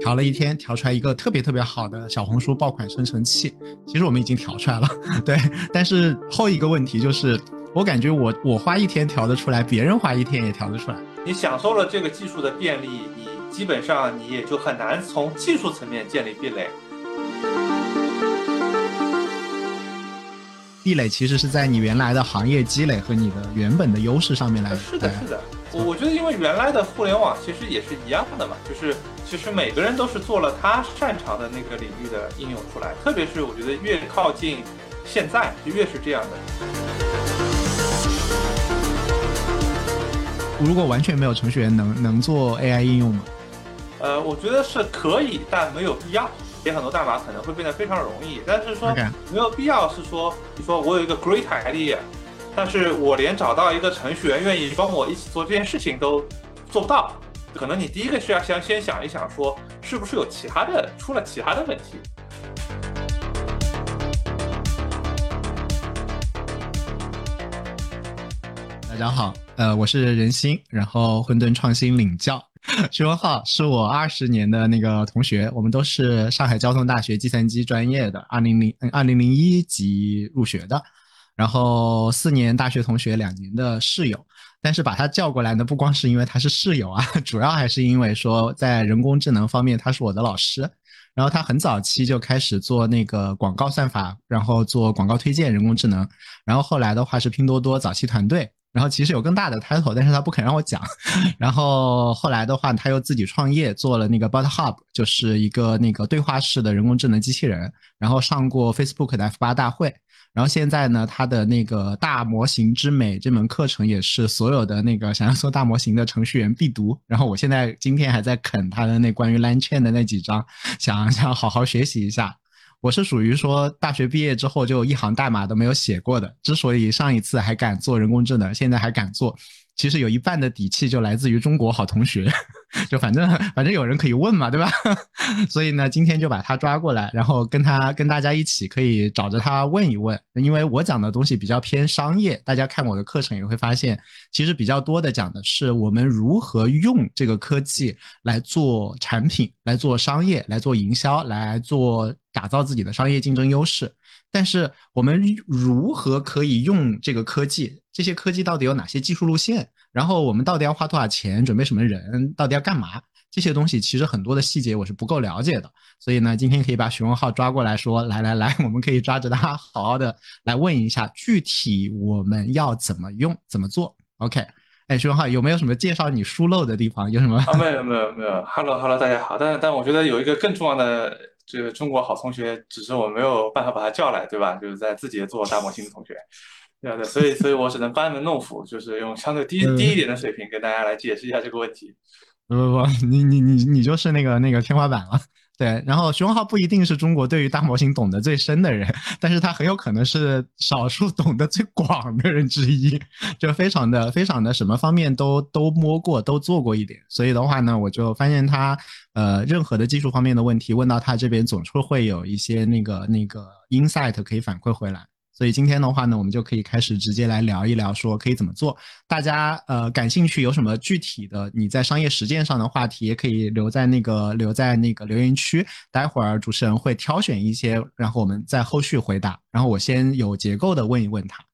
调了一天，调出来一个特别特别好的小红书爆款生成器。其实我们已经调出来了，对。但是后一个问题就是，我感觉我我花一天调得出来，别人花一天也调得出来。你享受了这个技术的便利，你基本上你也就很难从技术层面建立壁垒。壁垒其实是在你原来的行业积累和你的原本的优势上面来。是的，是的。我我觉得，因为原来的互联网其实也是一样的嘛，就是其实每个人都是做了他擅长的那个领域的应用出来。特别是我觉得越靠近现在，就越是这样的。如果完全没有程序员，能能做 AI 应用吗？呃，我觉得是可以，但没有必要。写很多代码可能会变得非常容易，但是说没有必要是说，你说我有一个 great idea，但是我连找到一个程序员愿意帮我一起做这件事情都做不到，可能你第一个需要先先想一想，说是不是有其他的出了其他的问题。大家好，呃，我是任鑫，然后混沌创新领教。徐文浩是我二十年的那个同学，我们都是上海交通大学计算机专业的，二零零二零零一级入学的，然后四年大学同学，两年的室友。但是把他叫过来呢，不光是因为他是室友啊，主要还是因为说在人工智能方面他是我的老师，然后他很早期就开始做那个广告算法，然后做广告推荐人工智能，然后后来的话是拼多多早期团队。然后其实有更大的 title，但是他不肯让我讲。然后后来的话，他又自己创业做了那个 Bot Hub，就是一个那个对话式的人工智能机器人。然后上过 Facebook 的 F 八大会。然后现在呢，他的那个大模型之美这门课程也是所有的那个想要做大模型的程序员必读。然后我现在今天还在啃他的那关于 Line Chain 的那几章，想想好好学习一下。我是属于说大学毕业之后就一行代码都没有写过的，之所以上一次还敢做人工智能，现在还敢做。其实有一半的底气就来自于中国好同学，就反正反正有人可以问嘛，对吧？所以呢，今天就把他抓过来，然后跟他跟大家一起可以找着他问一问，因为我讲的东西比较偏商业，大家看我的课程也会发现，其实比较多的讲的是我们如何用这个科技来做产品、来做商业、来做营销、来做打造自己的商业竞争优势。但是我们如何可以用这个科技？这些科技到底有哪些技术路线？然后我们到底要花多少钱？准备什么人？到底要干嘛？这些东西其实很多的细节我是不够了解的。所以呢，今天可以把徐文浩抓过来说：“来来来，我们可以抓着他 好好的来问一下，具体我们要怎么用、怎么做？”OK，哎，徐文浩有没有什么介绍你疏漏的地方？有什么？没有没有没有。Hello Hello，大家好。但但我觉得有一个更重要的。这个中国好同学，只是我没有办法把他叫来，对吧？就是在字节做大模型的同学，对对，所以所以我只能班门弄斧，就是用相对低低一点的水平跟大家来解释一下这个问题。不不不，你你你你就是那个那个天花板了。对，然后徐文浩不一定是中国对于大模型懂得最深的人，但是他很有可能是少数 懂得最广的人之一，就非常的非常的什么方面都都摸过，都做过一点。所以的话呢，我就发现他呃任何的技术方面的问题问到他这边，总是会有一些那个那个 insight 可以反馈回来。所以今天的话呢，我们就可以开始直接来聊一聊，说可以怎么做。大家呃感兴趣有什么具体的你在商业实践上的话题，也可以留在那个留在那个留言区。待会儿主持人会挑选一些，然后我们在后续回答。然后我先有结构的问一问他。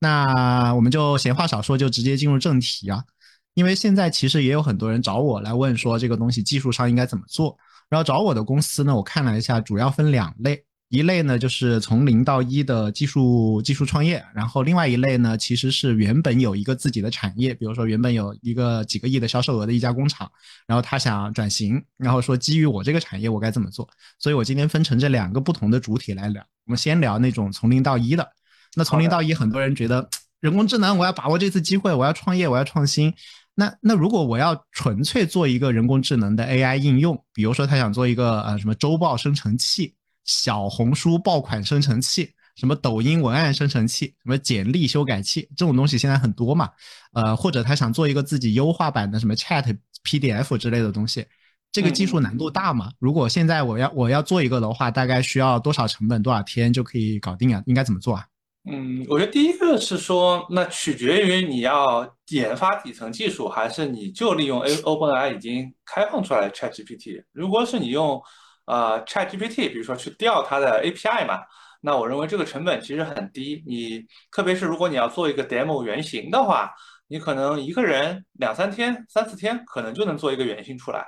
那我们就闲话少说，就直接进入正题啊。因为现在其实也有很多人找我来问说这个东西技术上应该怎么做。然后找我的公司呢，我看了一下，主要分两类。一类呢，就是从零到一的技术技术创业，然后另外一类呢，其实是原本有一个自己的产业，比如说原本有一个几个亿的销售额的一家工厂，然后他想转型，然后说基于我这个产业，我该怎么做？所以我今天分成这两个不同的主体来聊。我们先聊那种从零到一的。那从零到一，很多人觉得人工智能，我要把握这次机会，我要创业，我要创新。那那如果我要纯粹做一个人工智能的 AI 应用，比如说他想做一个呃什么周报生成器。小红书爆款生成器，什么抖音文案生成器，什么简历修改器，这种东西现在很多嘛？呃，或者他想做一个自己优化版的什么 Chat PDF 之类的东西，这个技术难度大吗？如果现在我要我要做一个的话，大概需要多少成本，多少天就可以搞定啊？应该怎么做啊？嗯，我觉得第一个是说，那取决于你要研发底层技术，还是你就利用 A OpenAI 已经开放出来的 ChatGPT。如果是你用呃 ChatGPT，比如说去调它的 API 嘛，那我认为这个成本其实很低。你特别是如果你要做一个 demo 原型的话，你可能一个人两三天、三四天可能就能做一个原型出来。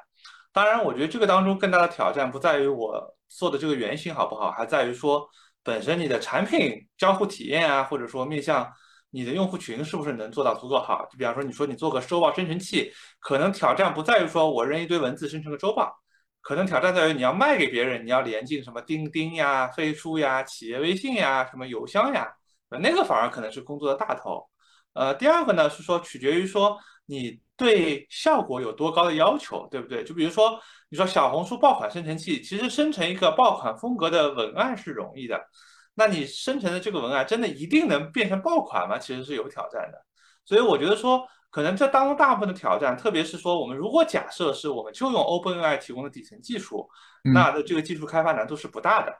当然，我觉得这个当中更大的挑战不在于我做的这个原型好不好，还在于说。本身你的产品交互体验啊，或者说面向你的用户群是不是能做到足够好？就比方说，你说你做个周报生成器，可能挑战不在于说我扔一堆文字生成个周报，可能挑战在于你要卖给别人，你要连进什么钉钉呀、飞书呀、企业微信呀、什么邮箱呀，那个反而可能是工作的大头。呃，第二个呢是说取决于说你对效果有多高的要求，对不对？就比如说。你说小红书爆款生成器，其实生成一个爆款风格的文案是容易的，那你生成的这个文案真的一定能变成爆款吗？其实是有挑战的。所以我觉得说，可能这当中大部分的挑战，特别是说我们如果假设是我们就用 OpenAI 提供的底层技术，那的这个技术开发难度是不大的。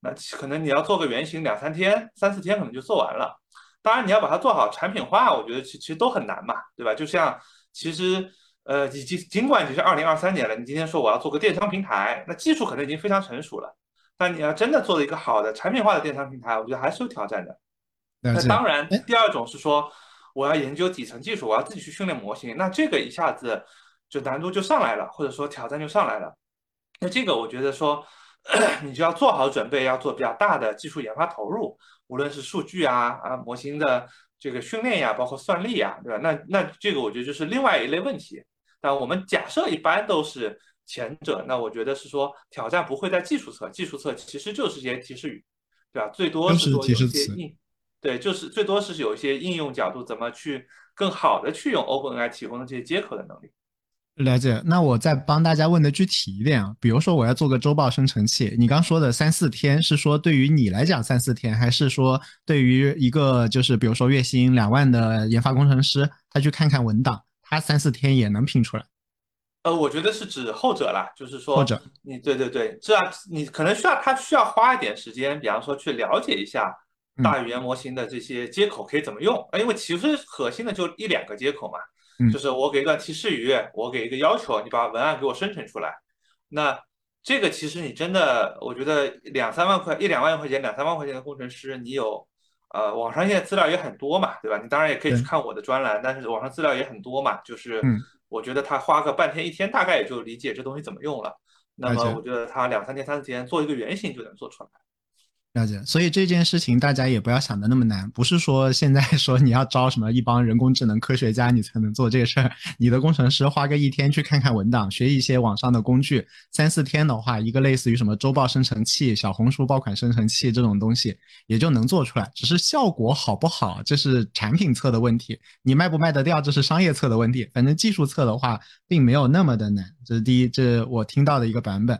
那可能你要做个原型，两三天、三四天可能就做完了。当然你要把它做好产品化，我觉得其其实都很难嘛，对吧？就像其实。呃，已经尽管已经是二零二三年了，你今天说我要做个电商平台，那技术可能已经非常成熟了，但你要真的做了一个好的产品化的电商平台，我觉得还是有挑战的。那当然，第二种是说我要研究底层技术，我要自己去训练模型，那这个一下子就难度就上来了，或者说挑战就上来了。那这个我觉得说 你就要做好准备，要做比较大的技术研发投入，无论是数据啊啊模型的这个训练呀，包括算力呀，对吧？那那这个我觉得就是另外一类问题。但我们假设一般都是前者，那我觉得是说挑战不会在技术侧，技术侧其实就是些提示语，对吧？最多是说有些应，对，就是最多是有一些应用角度，怎么去更好的去用 OpenAI 提供的这些接口的能力。了解。那我再帮大家问的具体一点啊，比如说我要做个周报生成器，你刚说的三四天是说对于你来讲三四天，还是说对于一个就是比如说月薪两万的研发工程师，他去看看文档？他三四天也能拼出来，呃，我觉得是指后者啦，就是说，后者，你对对对，这样你可能需要他需要花一点时间，比方说去了解一下大语言模型的这些接口可以怎么用啊，因为其实核心的就一两个接口嘛，就是我给一段提示语，我给一个要求，你把文案给我生成出来，那这个其实你真的，我觉得两三万块一两万块钱两三万块钱的工程师，你有。呃，网上现在资料也很多嘛，对吧？你当然也可以去看我的专栏，但是网上资料也很多嘛。就是我觉得他花个半天一天，大概也就理解这东西怎么用了。那么我觉得他两三天、三四天做一个原型就能做出来。了解，所以这件事情大家也不要想的那么难，不是说现在 说你要招什么一帮人工智能科学家你才能做这个事儿，你的工程师花个一天去看看文档，学一些网上的工具，三四天的话，一个类似于什么周报生成器、小红书爆款生成器这种东西也就能做出来，只是效果好不好，这是产品侧的问题，你卖不卖得掉，这是商业侧的问题。反正技术侧的话，并没有那么的难，这是第一，这是我听到的一个版本。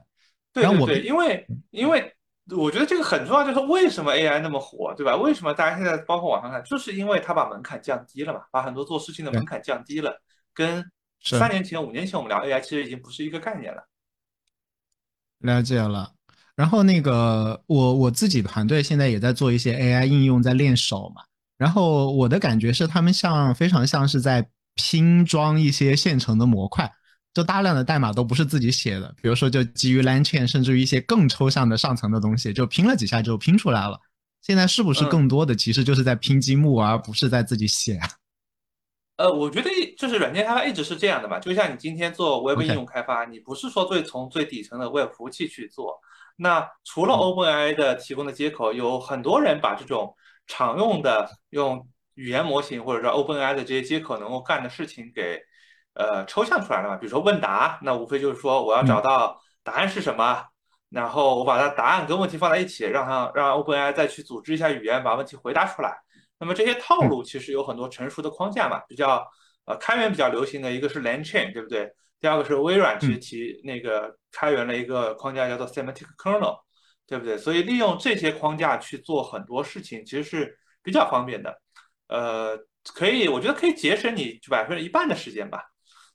对对对，因为因为。我觉得这个很重要，就是为什么 AI 那么火，对吧？为什么大家现在包括网上看，就是因为它把门槛降低了嘛，把很多做事情的门槛降低了，跟三年前、五年前我们聊 AI 其实已经不是一个概念了。了解了。然后那个我我自己团队现在也在做一些 AI 应用，在练手嘛。然后我的感觉是，他们像非常像是在拼装一些现成的模块。就大量的代码都不是自己写的，比如说就基于 LangChain，甚至于一些更抽象的上层的东西，就拼了几下就拼出来了。现在是不是更多的其实就是在拼积木，而不是在自己写啊？呃，我觉得就是软件开发一直是这样的嘛。就像你今天做 Web 应用开发，你不是说最从最底层的 Web 服务器去做。那除了 OpenAI 的提供的接口，有很多人把这种常用的用语言模型或者说 OpenAI 的这些接口能够干的事情给。呃，抽象出来了嘛？比如说问答，那无非就是说我要找到答案是什么，然后我把它答案跟问题放在一起，让它让 OpenAI 再去组织一下语言，把问题回答出来。那么这些套路其实有很多成熟的框架嘛，比较呃开源比较流行的一个是 LangChain，对不对？第二个是微软去提那个开源了一个框架叫做 Semantic Kernel，对不对？所以利用这些框架去做很多事情，其实是比较方便的。呃，可以，我觉得可以节省你百分之一半的时间吧。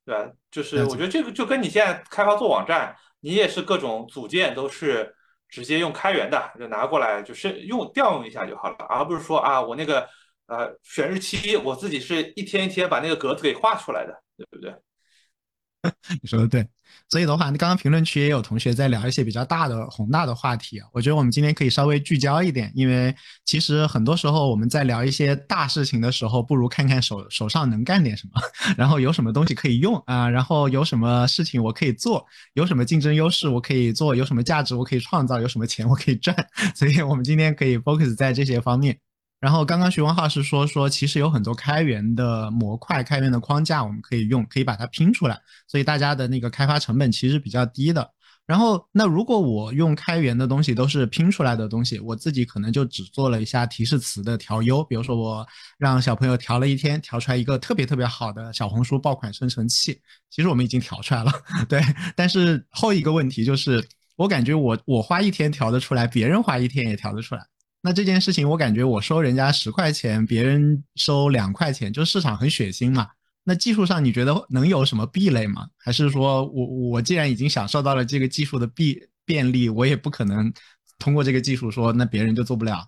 对吧？就是我觉得这个就跟你现在开发做网站，你也是各种组件都是直接用开源的，就拿过来就是用调用一下就好了，而不是说啊，我那个呃选日期，我自己是一天一天把那个格子给画出来的，对不对？你说的对，所以的话，刚刚评论区也有同学在聊一些比较大的宏大的话题。我觉得我们今天可以稍微聚焦一点，因为其实很多时候我们在聊一些大事情的时候，不如看看手手上能干点什么，然后有什么东西可以用啊，然后有什么事情我可以做，有什么竞争优势我可以做，有什么价值我可以创造，有什么钱我可以赚。所以我们今天可以 focus 在这些方面。然后刚刚徐文浩是说说，其实有很多开源的模块、开源的框架，我们可以用，可以把它拼出来，所以大家的那个开发成本其实比较低的。然后那如果我用开源的东西都是拼出来的东西，我自己可能就只做了一下提示词的调优，比如说我让小朋友调了一天，调出来一个特别特别好的小红书爆款生成器，其实我们已经调出来了，对。但是后一个问题就是，我感觉我我花一天调得出来，别人花一天也调得出来。那这件事情，我感觉我收人家十块钱，别人收两块钱，就市场很血腥嘛。那技术上你觉得能有什么壁垒吗？还是说我我既然已经享受到了这个技术的便便利，我也不可能通过这个技术说那别人就做不了？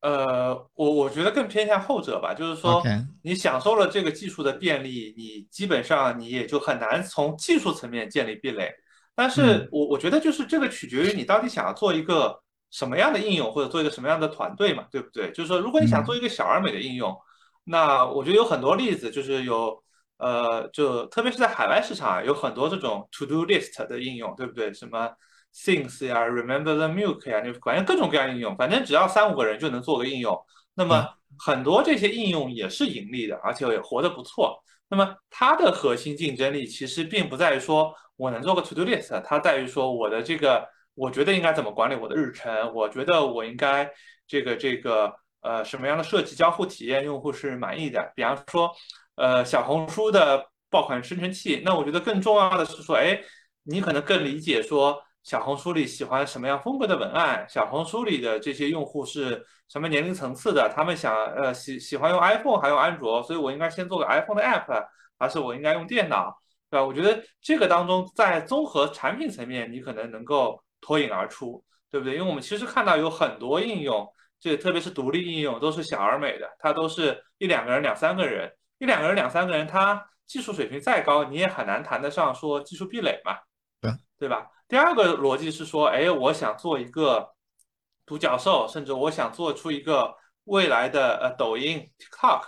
呃，我我觉得更偏向后者吧，就是说你享受了这个技术的便利，你基本上你也就很难从技术层面建立壁垒。但是我我觉得就是这个取决于你到底想要做一个。什么样的应用或者做一个什么样的团队嘛，对不对？就是说，如果你想做一个小而美的应用，那我觉得有很多例子，就是有呃，就特别是在海外市场，有很多这种 to do list 的应用，对不对？什么 things 呀，remember the milk 呀，就反正各种各样应用，反正只要三五个人就能做个应用。那么很多这些应用也是盈利的，而且也活得不错。那么它的核心竞争力其实并不在于说我能做个 to do list，它在于说我的这个。我觉得应该怎么管理我的日程？我觉得我应该这个这个呃什么样的设计交互体验用户是满意的？比方说，呃小红书的爆款生成器，那我觉得更重要的是说，哎，你可能更理解说小红书里喜欢什么样风格的文案，小红书里的这些用户是什么年龄层次的，他们想呃喜喜欢用 iPhone 还用安卓，所以我应该先做个 iPhone 的 app，还是我应该用电脑，对吧？我觉得这个当中在综合产品层面，你可能能够。脱颖而出，对不对？因为我们其实看到有很多应用，这特别是独立应用，都是小而美的，它都是一两个人、两三个人，一两个人、两三个人，它技术水平再高，你也很难谈得上说技术壁垒嘛，对对吧？第二个逻辑是说，哎，我想做一个独角兽，甚至我想做出一个未来的呃抖音 TikTok，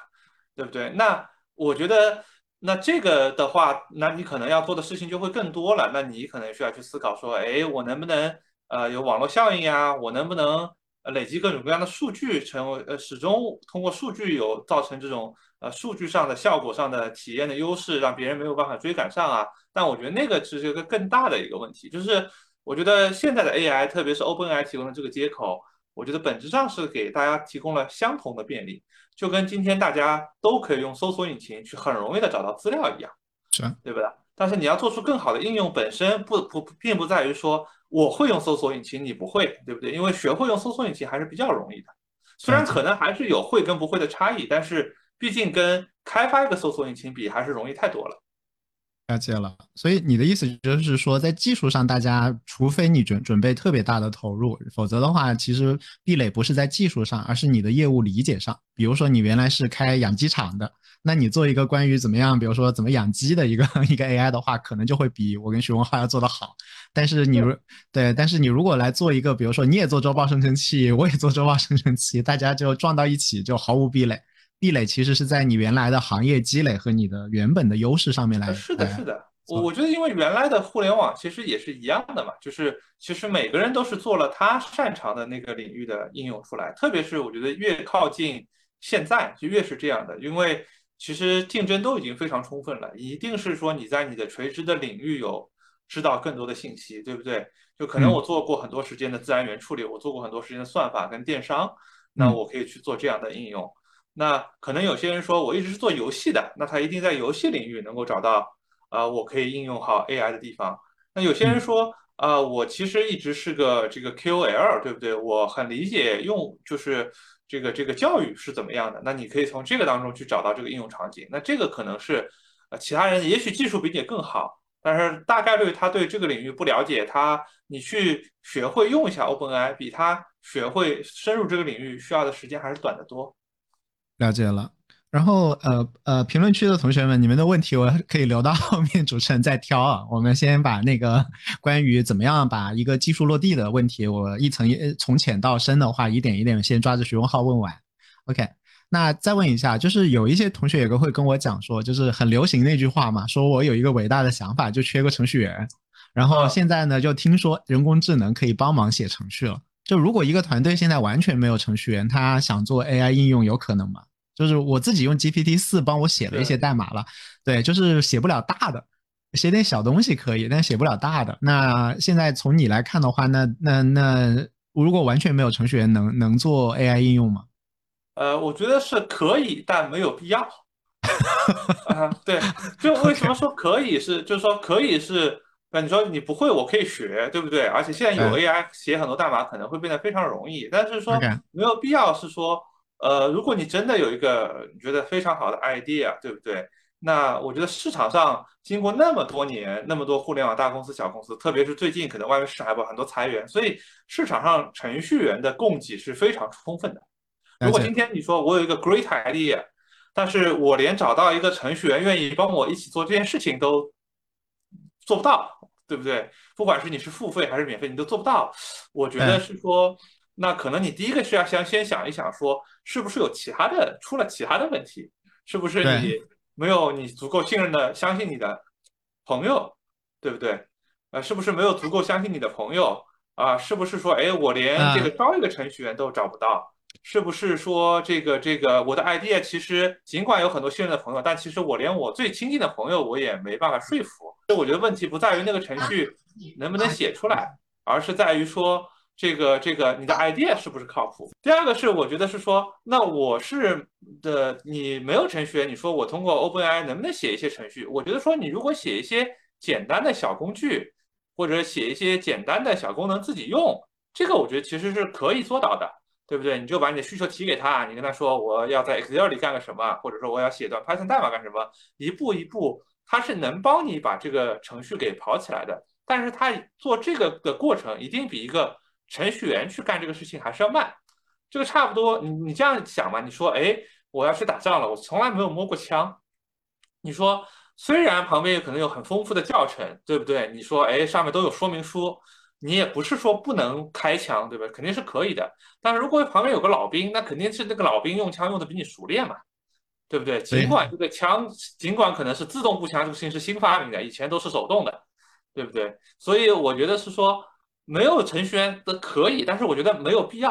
对不对？那我觉得。那这个的话，那你可能要做的事情就会更多了。那你可能需要去思考说，哎，我能不能呃有网络效应呀？我能不能累积各种各样的数据，成为呃始终通过数据有造成这种呃数据上的效果上的体验的优势，让别人没有办法追赶上啊？但我觉得那个只是一个更大的一个问题，就是我觉得现在的 AI，特别是 OpenAI 提供的这个接口，我觉得本质上是给大家提供了相同的便利。就跟今天大家都可以用搜索引擎去很容易的找到资料一样，是，对不对？但是你要做出更好的应用，本身不不并不在于说我会用搜索引擎，你不会，对不对？因为学会用搜索引擎还是比较容易的，虽然可能还是有会跟不会的差异，但是毕竟跟开发一个搜索引擎比，还是容易太多了。了解了，所以你的意思就是说，在技术上，大家除非你准准备特别大的投入，否则的话，其实壁垒不是在技术上，而是你的业务理解上。比如说，你原来是开养鸡场的，那你做一个关于怎么样，比如说怎么养鸡的一个 一个 AI 的话，可能就会比我跟徐文浩要做得好。但是你如对，但是你如果来做一个，比如说你也做周报生成器，我也做周报生成器，大家就撞到一起，就毫无壁垒。壁垒其实是在你原来的行业积累和你的原本的优势上面来。是的，是的，我我觉得因为原来的互联网其实也是一样的嘛，就是其实每个人都是做了他擅长的那个领域的应用出来。特别是我觉得越靠近现在就越是这样的，因为其实竞争都已经非常充分了，一定是说你在你的垂直的领域有知道更多的信息，对不对？就可能我做过很多时间的自然语言处理，我做过很多时间的算法跟电商，那我可以去做这样的应用。那可能有些人说，我一直是做游戏的，那他一定在游戏领域能够找到，呃，我可以应用好 AI 的地方。那有些人说，啊，我其实一直是个这个 KOL，对不对？我很理解用就是这个这个教育是怎么样的。那你可以从这个当中去找到这个应用场景。那这个可能是，呃，其他人也许技术比你更好，但是大概率他对这个领域不了解，他你去学会用一下 OpenAI，比他学会深入这个领域需要的时间还是短得多。了解了。然后呃呃，评论区的同学们，你们的问题我可以留到 后面主持人再挑啊。我们先把那个 关于怎么样把一个技术落地的问题，我一层一从浅到深的话，一点一点先抓着徐文浩问完。OK，那再问一下，就是有一些同学也会跟我讲说，就是很流行那句话嘛，说我有一个伟大的想法，就缺个程序员。然后现在呢，就听说人工智能可以帮忙写程序了。就如果一个团队现在完全没有程序员，他想做 AI 应用，有可能吗？就是我自己用 GPT 四帮我写了一些代码了，对，就是写不了大的，写点小东西可以，但写不了大的。那现在从你来看的话，那那那如果完全没有程序员，能能做 AI 应用吗？呃，我觉得是可以，但没有必要。啊，对，就为什么说可以是，就是说可以是，那你说你不会，我可以学，对不对？而且现在有 AI 写很多代码可能会变得非常容易，但是说没有必要是说。呃，如果你真的有一个你觉得非常好的 idea，对不对？那我觉得市场上经过那么多年，那么多互联网大公司、小公司，特别是最近可能外面市场还有很多裁员，所以市场上程序员的供给是非常充分的。如果今天你说我有一个 great idea，但是我连找到一个程序员愿意帮我一起做这件事情都做不到，对不对？不管是你是付费还是免费，你都做不到。我觉得是说。那可能你第一个是要先先想一想，说是不是有其他的出了其他的问题，是不是你没有你足够信任的相信你的朋友，对不对？呃，是不是没有足够相信你的朋友啊？是不是说，哎，我连这个招一个程序员都找不到？是不是说这个这个我的 idea 其实尽管有很多信任的朋友，但其实我连我最亲近的朋友我也没办法说服。所以我觉得问题不在于那个程序能不能写出来，而是在于说。这个这个，你的 idea 是不是靠谱？第二个是，我觉得是说，那我是的，你没有程序员，你说我通过 OpenAI 能不能写一些程序？我觉得说，你如果写一些简单的小工具，或者写一些简单的小功能自己用，这个我觉得其实是可以做到的，对不对？你就把你的需求提给他，你跟他说我要在 Excel 里干个什么，或者说我要写段 Python 代码干什么，一步一步，他是能帮你把这个程序给跑起来的。但是他做这个的过程一定比一个程序员去干这个事情还是要慢，这个差不多。你你这样想嘛？你说，哎，我要去打仗了，我从来没有摸过枪。你说，虽然旁边有可能有很丰富的教程，对不对？你说，哎，上面都有说明书，你也不是说不能开枪，对吧？肯定是可以的。但是如果旁边有个老兵，那肯定是那个老兵用枪用的比你熟练嘛，对不对？尽管这个枪，尽管可能是自动步枪，这个事情是新发明的，以前都是手动的，对不对？所以我觉得是说。没有程序员的可以，但是我觉得没有必要，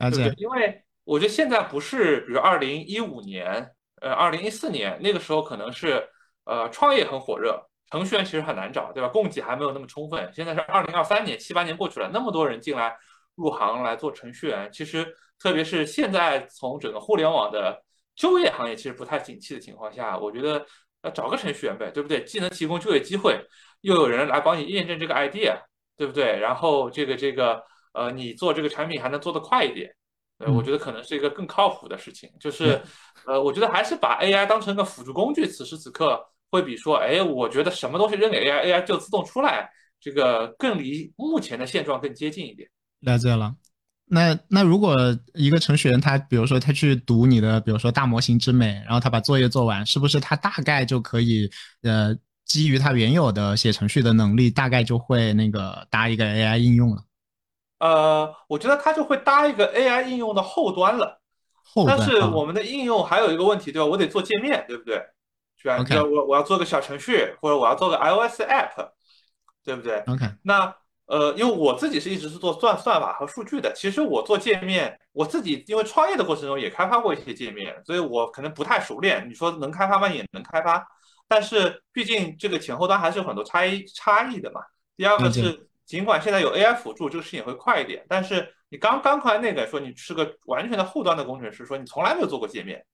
对不对？因为我觉得现在不是，比如二零一五年，呃，二零一四年那个时候可能是，呃，创业很火热，程序员其实很难找，对吧？供给还没有那么充分。现在是二零二三年，七八年过去了，那么多人进来入行来做程序员，其实特别是现在从整个互联网的就业行业其实不太景气的情况下，我觉得呃找个程序员呗，对不对？既能提供就业机会，又有人来帮你验证这个 idea。对不对？然后这个这个呃，你做这个产品还能做得快一点，呃，我觉得可能是一个更靠谱的事情。就是呃，我觉得还是把 AI 当成一个辅助工具，此时此刻会比说，哎，我觉得什么东西扔给 AI，AI 就自动出来，这个更离目前的现状更接近一点。了解了。那那如果一个程序员他比如说他去读你的，比如说大模型之美，然后他把作业做完，是不是他大概就可以呃？基于他原有的写程序的能力，大概就会那个搭一个 AI 应用了。呃，我觉得他就会搭一个 AI 应用的后端了。后端。但是我们的应用还有一个问题，对吧？我得做界面，对不对？是吧？我我要做个小程序，或者我要做个 iOS app，对不对？OK。那呃，因为我自己是一直是做算算法和数据的，其实我做界面，我自己因为创业的过程中也开发过一些界面，所以我可能不太熟练。你说能开发吗？也能开发。但是毕竟这个前后端还是有很多差异差异的嘛。第二个是，尽管现在有 AI 辅助，这个事情会快一点，但是你刚刚才那个说你是个完全的后端的工程师，说你从来没有做过界面，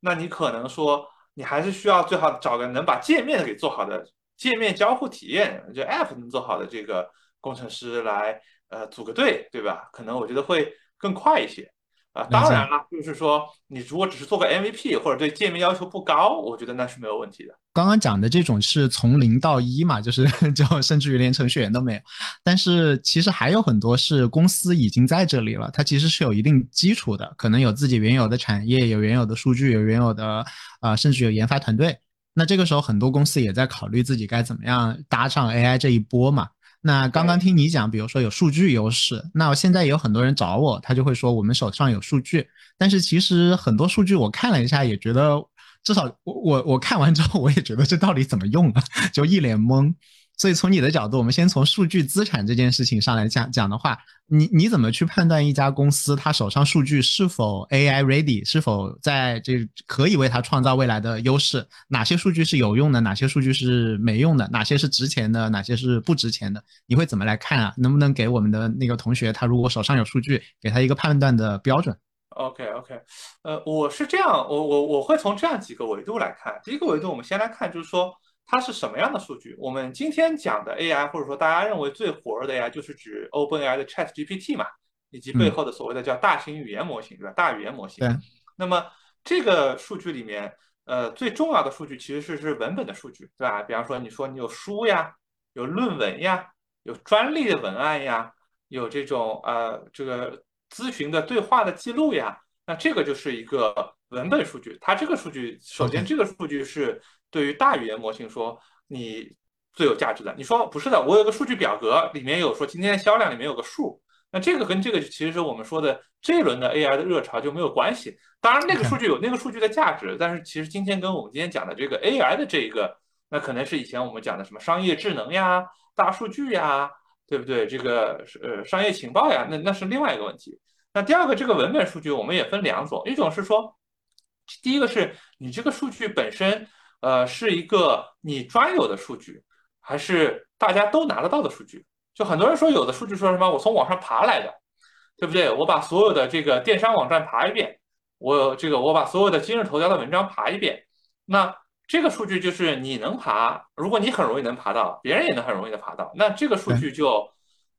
那你可能说你还是需要最好找个能把界面给做好的界面交互体验，就 App 能做好的这个工程师来呃组个队，对吧？可能我觉得会更快一些。啊，当然了，就是说你如果只是做个 MVP 或者对界面要求不高，我觉得那是没有问题的。刚刚讲的这种是从零到一嘛，就是 就甚至于连程序员都没有。但是其实还有很多是公司已经在这里了，它其实是有一定基础的，可能有自己原有的产业，有原有的数据，有原有的啊，甚至有研发团队。那这个时候很多公司也在考虑自己该怎么样搭上 AI 这一波嘛。那刚刚听你讲，比如说有数据优势，那现在有很多人找我，他就会说我们手上有数据，但是其实很多数据我看了一下，也觉得至少我我我看完之后，我也觉得这到底怎么用啊，就一脸懵。所以从你的角度，我们先从数据资产这件事情上来讲讲的话，你你怎么去判断一家公司它手上数据是否 AI ready，是否在这可以为它创造未来的优势？哪些数据是有用的，哪些数据是没用的？哪些是值钱的，哪些是不值钱的？你会怎么来看啊？能不能给我们的那个同学，他如果手上有数据，给他一个判断的标准？OK OK，呃，我是这样，我我我会从这样几个维度来看。第一个维度，我们先来看，就是说。它是什么样的数据？我们今天讲的 AI，或者说大家认为最火热的 AI，就是指 OpenAI 的 ChatGPT 嘛，以及背后的所谓的叫大型语言模型，对吧？大语言模型。对。那么这个数据里面，呃，最重要的数据其实是是文本的数据，对吧？比方说，你说你有书呀，有论文呀，有专利的文案呀，有这种呃这个咨询的对话的记录呀，那这个就是一个文本数据。它这个数据，首先这个数据是。对于大语言模型说，你最有价值的，你说不是的，我有个数据表格，里面有说今天的销量里面有个数，那这个跟这个其实是我们说的这一轮的 AI 的热潮就没有关系。当然那个数据有那个数据的价值，但是其实今天跟我们今天讲的这个 AI 的这一个，那可能是以前我们讲的什么商业智能呀、大数据呀，对不对？这个呃商业情报呀，那那是另外一个问题。那第二个这个文本数据我们也分两种，一种是说，第一个是你这个数据本身。呃，是一个你专有的数据，还是大家都拿得到的数据？就很多人说有的数据说什么我从网上爬来的，对不对？我把所有的这个电商网站爬一遍，我这个我把所有的今日头条的文章爬一遍，那这个数据就是你能爬，如果你很容易能爬到，别人也能很容易的爬到，那这个数据就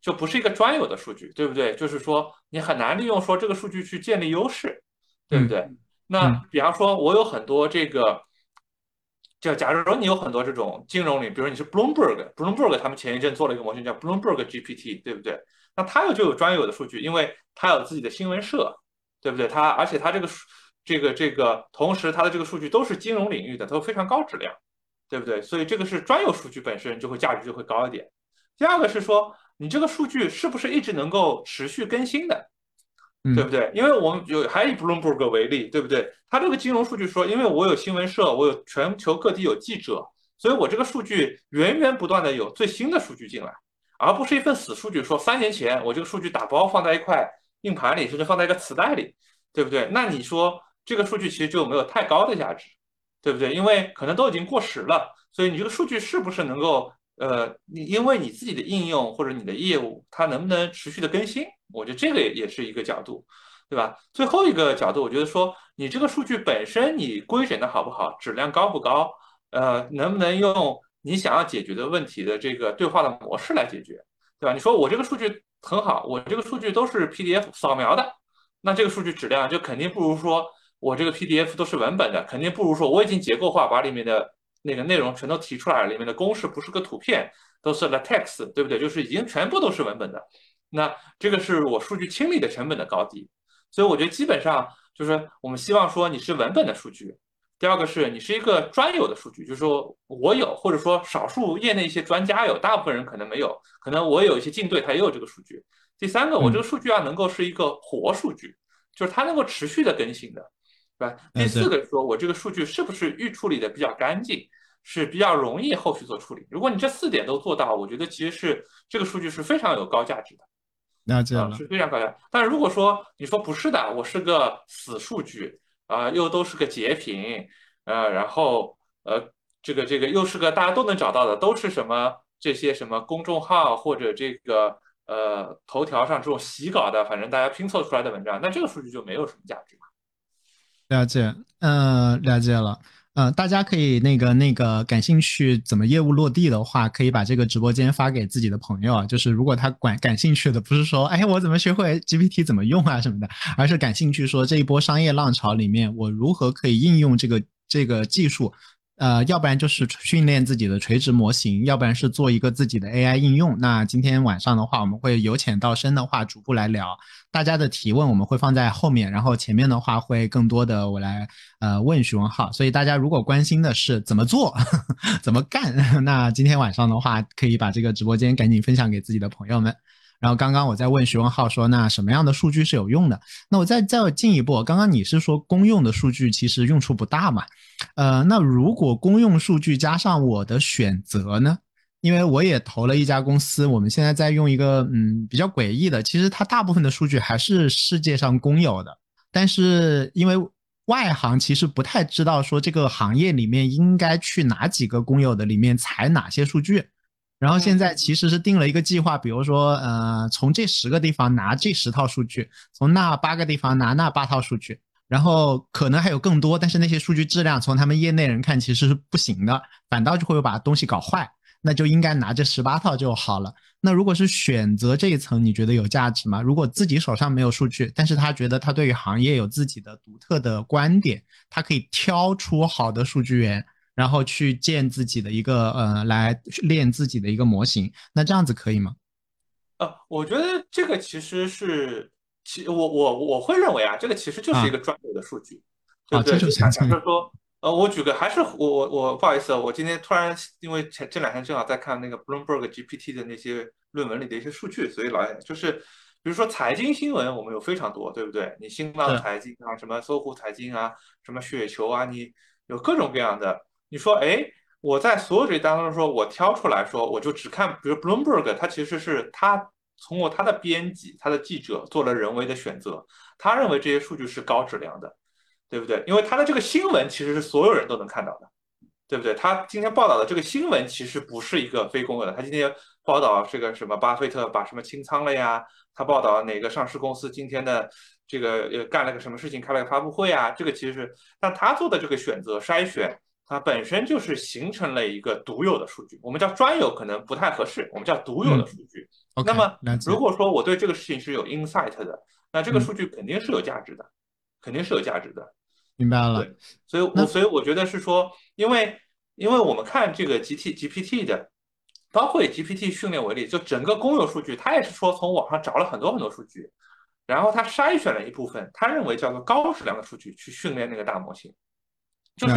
就不是一个专有的数据，对不对？就是说你很难利用说这个数据去建立优势，对不对？那比方说我有很多这个。就假如说你有很多这种金融领，比如你是 Bloomberg，Bloomberg 他们前一阵做了一个模型叫 Bloomberg GPT，对不对？那它有就有专有的数据，因为它有自己的新闻社，对不对？它而且它这个这个这个同时它的这个数据都是金融领域的，都非常高质量，对不对？所以这个是专有数据本身就会价值就会高一点。第二个是说你这个数据是不是一直能够持续更新的？对不对？因为我们有还以 Bloomberg 为例，对不对？它这个金融数据说，因为我有新闻社，我有全球各地有记者，所以我这个数据源源不断的有最新的数据进来，而不是一份死数据。说三年前我这个数据打包放在一块硬盘里，甚至放在一个磁带里，对不对？那你说这个数据其实就没有太高的价值，对不对？因为可能都已经过时了，所以你这个数据是不是能够？呃，你因为你自己的应用或者你的业务，它能不能持续的更新？我觉得这个也是一个角度，对吧？最后一个角度，我觉得说你这个数据本身你规整的好不好，质量高不高？呃，能不能用你想要解决的问题的这个对话的模式来解决，对吧？你说我这个数据很好，我这个数据都是 PDF 扫描的，那这个数据质量就肯定不如说我这个 PDF 都是文本的，肯定不如说我已经结构化把里面的。那个内容全都提出来了，里面的公式不是个图片，都是 latex，对不对？就是已经全部都是文本的。那这个是我数据清理的成本的高低，所以我觉得基本上就是我们希望说你是文本的数据。第二个是你是一个专有的数据，就是说我有，或者说少数业内一些专家有，大部分人可能没有，可能我有一些竞对他也有这个数据。第三个，我这个数据要能够是一个活数据，就是它能够持续的更新的。对吧？第四个说，我这个数据是不是预处理的比较干净，是比较容易后续做处理？如果你这四点都做到，我觉得其实是这个数据是非常有高价值的。那这样是非常高价。但是如果说你说不是的，我是个死数据啊，又都是个截屏，呃，然后呃，这个这个又是个大家都能找到的，都是什么这些什么公众号或者这个呃头条上这种洗稿的，反正大家拼凑出来的文章，那这个数据就没有什么价值。了解，嗯，了解了。嗯，大家可以那个那个感兴趣怎么业务落地的话，可以把这个直播间发给自己的朋友啊。就是如果他管感兴趣的，不是说哎我怎么学会 GPT 怎么用啊什么的，而是感兴趣说这一波商业浪潮里面我如何可以应用这个这个技术。呃，要不然就是训练自己的垂直模型，要不然是做一个自己的 AI 应用。那今天晚上的话，我们会由浅到深的话逐步来聊。大家的提问我们会放在后面，然后前面的话会更多的我来呃问徐文浩。所以大家如果关心的是怎么做、怎么干，那今天晚上的话可以把这个直播间赶紧分享给自己的朋友们。然后刚刚我在问徐文浩说，那什么样的数据是有用的？那我再再进一步，刚刚你是说公用的数据其实用处不大嘛？呃，那如果公用数据加上我的选择呢？因为我也投了一家公司，我们现在在用一个嗯比较诡异的，其实它大部分的数据还是世界上公有的，但是因为外行其实不太知道说这个行业里面应该去哪几个公有的里面采哪些数据。然后现在其实是定了一个计划，比如说，呃，从这十个地方拿这十套数据，从那八个地方拿那八套数据，然后可能还有更多，但是那些数据质量从他们业内人看其实是不行的，反倒就会把东西搞坏，那就应该拿这十八套就好了。那如果是选择这一层，你觉得有价值吗？如果自己手上没有数据，但是他觉得他对于行业有自己的独特的观点，他可以挑出好的数据源。然后去建自己的一个呃，来练自己的一个模型，那这样子可以吗？呃，我觉得这个其实是，其我我我会认为啊，这个其实就是一个专有的数据，对不对？就假设说，呃，我举个还是我我我不好意思，我今天突然因为前这两天正好在看那个 Bloomberg GPT 的那些论文里的一些数据，所以老就是比如说财经新闻，我们有非常多，对不对？你新浪财经啊，什么搜狐财经啊，什么雪球啊，你有各种各样的。你说，哎，我在所有这当中说，我挑出来说，我就只看，比如 Bloomberg，他其实是他通过他的编辑、他的记者做了人为的选择，他认为这些数据是高质量的，对不对？因为他的这个新闻其实是所有人都能看到的，对不对？他今天报道的这个新闻其实不是一个非公有的，他今天报道这个什么巴菲特把什么清仓了呀？他报道哪个上市公司今天的这个呃干了个什么事情，开了个发布会啊？这个其实是，但他做的这个选择筛选。它本身就是形成了一个独有的数据，我们叫专有可能不太合适，我们叫独有的数据。那么，如果说我对这个事情是有 insight 的，那这个数据肯定是有价值的，肯定是有价值的。明白了。对，所以，我所以我觉得是说，因为因为我们看这个 G T G P T 的，包括以 G P T 训练为例，就整个公有数据，它也是说从网上找了很多很多数据，然后它筛选了一部分，他认为叫做高质量的数据去训练那个大模型。就是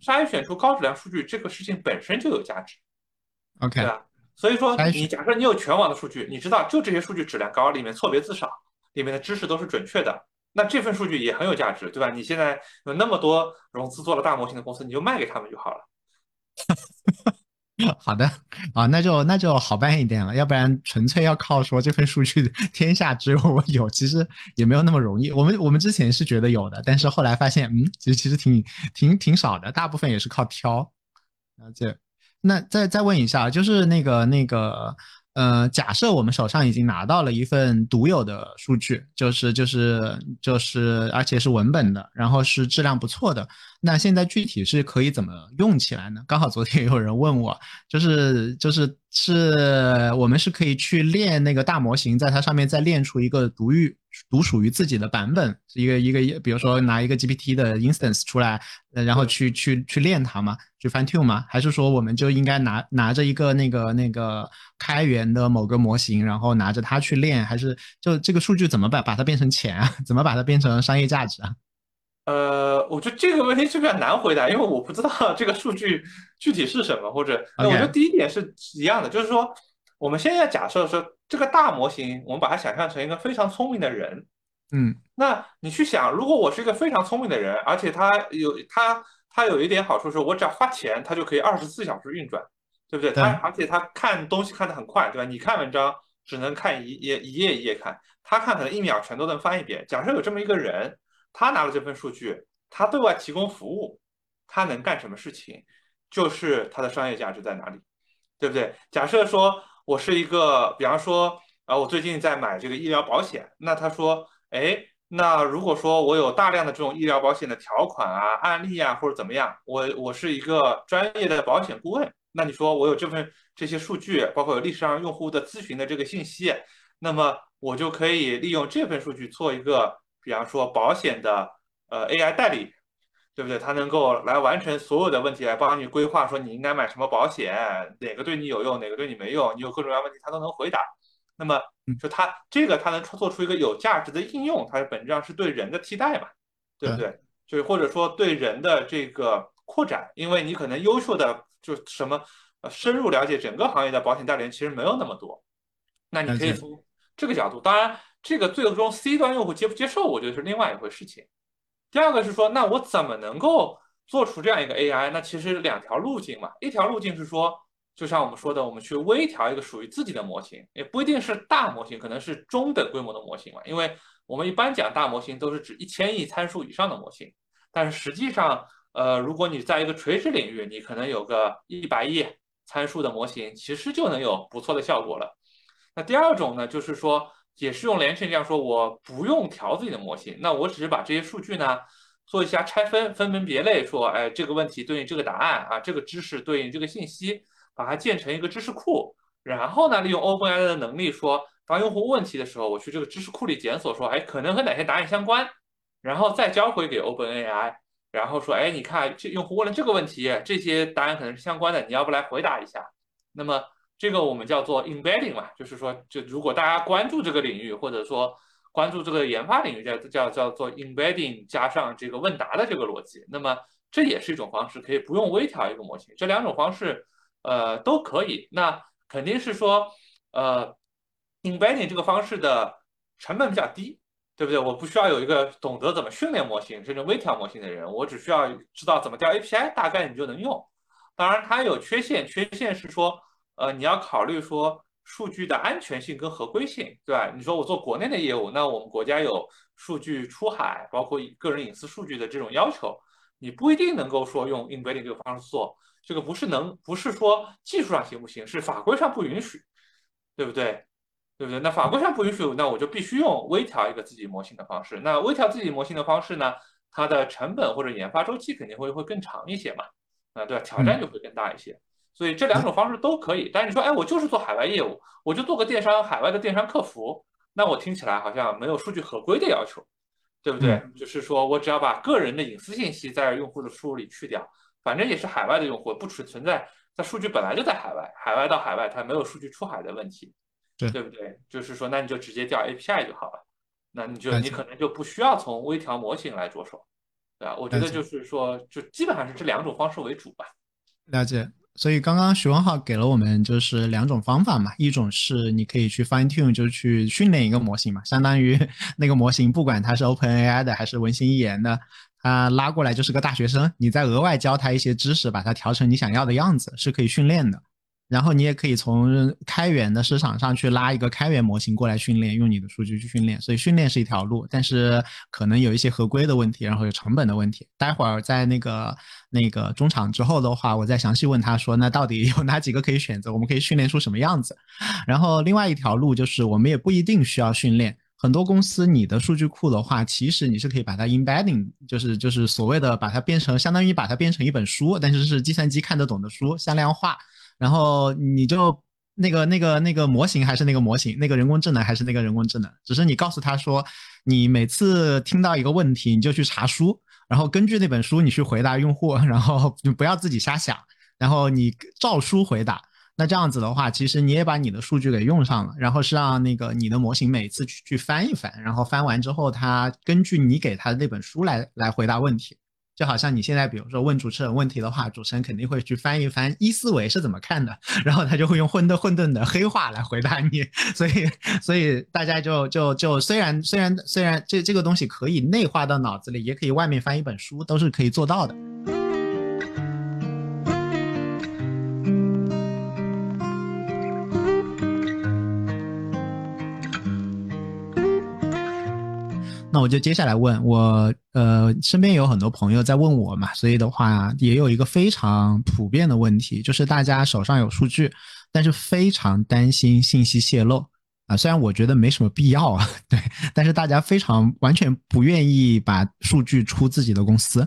筛选出高质量数据这个事情本身就有价值，OK，对吧？所以说你假设你有全网的数据，你知道就这些数据质量高，里面错别字少，里面的知识都是准确的，那这份数据也很有价值，对吧？你现在有那么多融资做了大模型的公司，你就卖给他们就好了。好的啊，那就那就好办一点了，要不然纯粹要靠说这份数据天下只有我有，其实也没有那么容易。我们我们之前是觉得有的，但是后来发现，嗯，其实其实挺挺挺少的，大部分也是靠挑。啊，这。那再再问一下，就是那个那个。呃，假设我们手上已经拿到了一份独有的数据，就是就是就是，而且是文本的，然后是质量不错的，那现在具体是可以怎么用起来呢？刚好昨天也有人问我，就是就是是我们是可以去练那个大模型，在它上面再练出一个独域。独属于自己的版本，一个一个，比如说拿一个 GPT 的 instance 出来，然后去去去练它嘛？去 fine tune 嘛？还是说我们就应该拿拿着一个那个那个开源的某个模型，然后拿着它去练？还是就这个数据怎么把把它变成钱啊？怎么把它变成商业价值啊？呃，我觉得这个问题是比较难回答，因为我不知道这个数据具体是什么，或者我觉得第一点是一样的，就是说。我们现在假设说这个大模型，我们把它想象成一个非常聪明的人，嗯，那你去想，如果我是一个非常聪明的人，而且他有他他有一点好处是，我只要花钱，他就可以二十四小时运转，对不对？他而且他看东西看得很快，对吧？你看文章只能看一页一页一页看，他看可能一秒全都能翻一遍。假设有这么一个人，他拿了这份数据，他对外提供服务，他能干什么事情？就是他的商业价值在哪里，对不对？假设说。我是一个，比方说，啊，我最近在买这个医疗保险，那他说，哎，那如果说我有大量的这种医疗保险的条款啊、案例啊，或者怎么样，我我是一个专业的保险顾问，那你说我有这份这些数据，包括有历史上用户的咨询的这个信息，那么我就可以利用这份数据做一个，比方说保险的呃 AI 代理，对不对？它能够来完成所有的问题，来帮你规划说你应该买什么保险，哪个对你有用，哪个对你没用，你有各种各样问题，它都能回答。那么，就它这个它能做出一个有价值的应用，它本质上是对人的替代嘛，对不对？就是或者说对人的这个扩展，因为你可能优秀的就什么深入了解整个行业的保险代理人其实没有那么多，那你可以从这个角度。当然，这个最终 C 端用户接不接受，我觉得是另外一回事情。第二个是说，那我怎么能够做出这样一个 AI？那其实两条路径嘛，一条路径是说。就像我们说的，我们去微调一个属于自己的模型，也不一定是大模型，可能是中等规模的模型嘛。因为我们一般讲大模型都是指一千亿参数以上的模型，但是实际上，呃，如果你在一个垂直领域，你可能有个一百亿参数的模型，其实就能有不错的效果了。那第二种呢，就是说，也是用连线这样说，我不用调自己的模型，那我只是把这些数据呢做一下拆分，分门别类，说，哎，这个问题对应这个答案啊，这个知识对应这个信息。把它建成一个知识库，然后呢，利用 OpenAI 的能力，说当用户问题的时候，我去这个知识库里检索，说，哎，可能和哪些答案相关，然后再交回给 OpenAI，然后说，哎，你看这用户问了这个问题，这些答案可能是相关的，你要不来回答一下？那么这个我们叫做 embedding 嘛，就是说，就如果大家关注这个领域，或者说关注这个研发领域，叫叫叫做 embedding 加上这个问答的这个逻辑，那么这也是一种方式，可以不用微调一个模型，这两种方式。呃，都可以。那肯定是说，呃，embedding 这个方式的成本比较低，对不对？我不需要有一个懂得怎么训练模型、甚至微调模型的人，我只需要知道怎么调 API，大概你就能用。当然，它有缺陷，缺陷是说，呃，你要考虑说数据的安全性跟合规性，对吧？你说我做国内的业务，那我们国家有数据出海，包括个人隐私数据的这种要求，你不一定能够说用 embedding 这个方式做。这个不是能，不是说技术上行不行，是法规上不允许，对不对？对不对？那法规上不允许，那我就必须用微调一个自己模型的方式。那微调自己模型的方式呢，它的成本或者研发周期肯定会会更长一些嘛？啊，对吧？挑战就会更大一些。所以这两种方式都可以。但是你说，哎，我就是做海外业务，我就做个电商，海外的电商客服，那我听起来好像没有数据合规的要求，对不对？就是说我只要把个人的隐私信息在用户的输入里去掉。反正也是海外的用户，不存存在，它数据本来就在海外，海外到海外，它没有数据出海的问题，对对不对？就是说，那你就直接调 API 就好了，那你就你可能就不需要从微调模型来着手，对吧？我觉得就是说，就基本上是这两种方式为主吧。了解。所以刚刚徐文浩给了我们就是两种方法嘛，一种是你可以去 fine tune，就是去训练一个模型嘛，相当于那个模型不管它是 OpenAI 的还是文心一言的。它拉过来就是个大学生，你再额外教他一些知识，把它调成你想要的样子，是可以训练的。然后你也可以从开源的市场上去拉一个开源模型过来训练，用你的数据去训练。所以训练是一条路，但是可能有一些合规的问题，然后有成本的问题。待会儿在那个那个中场之后的话，我再详细问他说，那到底有哪几个可以选择？我们可以训练出什么样子？然后另外一条路就是我们也不一定需要训练。很多公司，你的数据库的话，其实你是可以把它 embedding，就是就是所谓的把它变成，相当于把它变成一本书，但是是计算机看得懂的书，向量化。然后你就那个那个那个模型还是那个模型，那个人工智能还是那个人工智能，只是你告诉他说，你每次听到一个问题，你就去查书，然后根据那本书你去回答用户，然后你不要自己瞎想，然后你照书回答。那这样子的话，其实你也把你的数据给用上了，然后是让那个你的模型每次去去翻一翻，然后翻完之后，它根据你给它的那本书来来回答问题，就好像你现在比如说问主持人问题的话，主持人肯定会去翻一翻一思维是怎么看的，然后他就会用混沌混沌的黑话来回答你，所以所以大家就就就虽然虽然虽然这这个东西可以内化到脑子里，也可以外面翻一本书，都是可以做到的。那我就接下来问我，呃，身边有很多朋友在问我嘛，所以的话也有一个非常普遍的问题，就是大家手上有数据，但是非常担心信息泄露，啊，虽然我觉得没什么必要啊，对，但是大家非常完全不愿意把数据出自己的公司。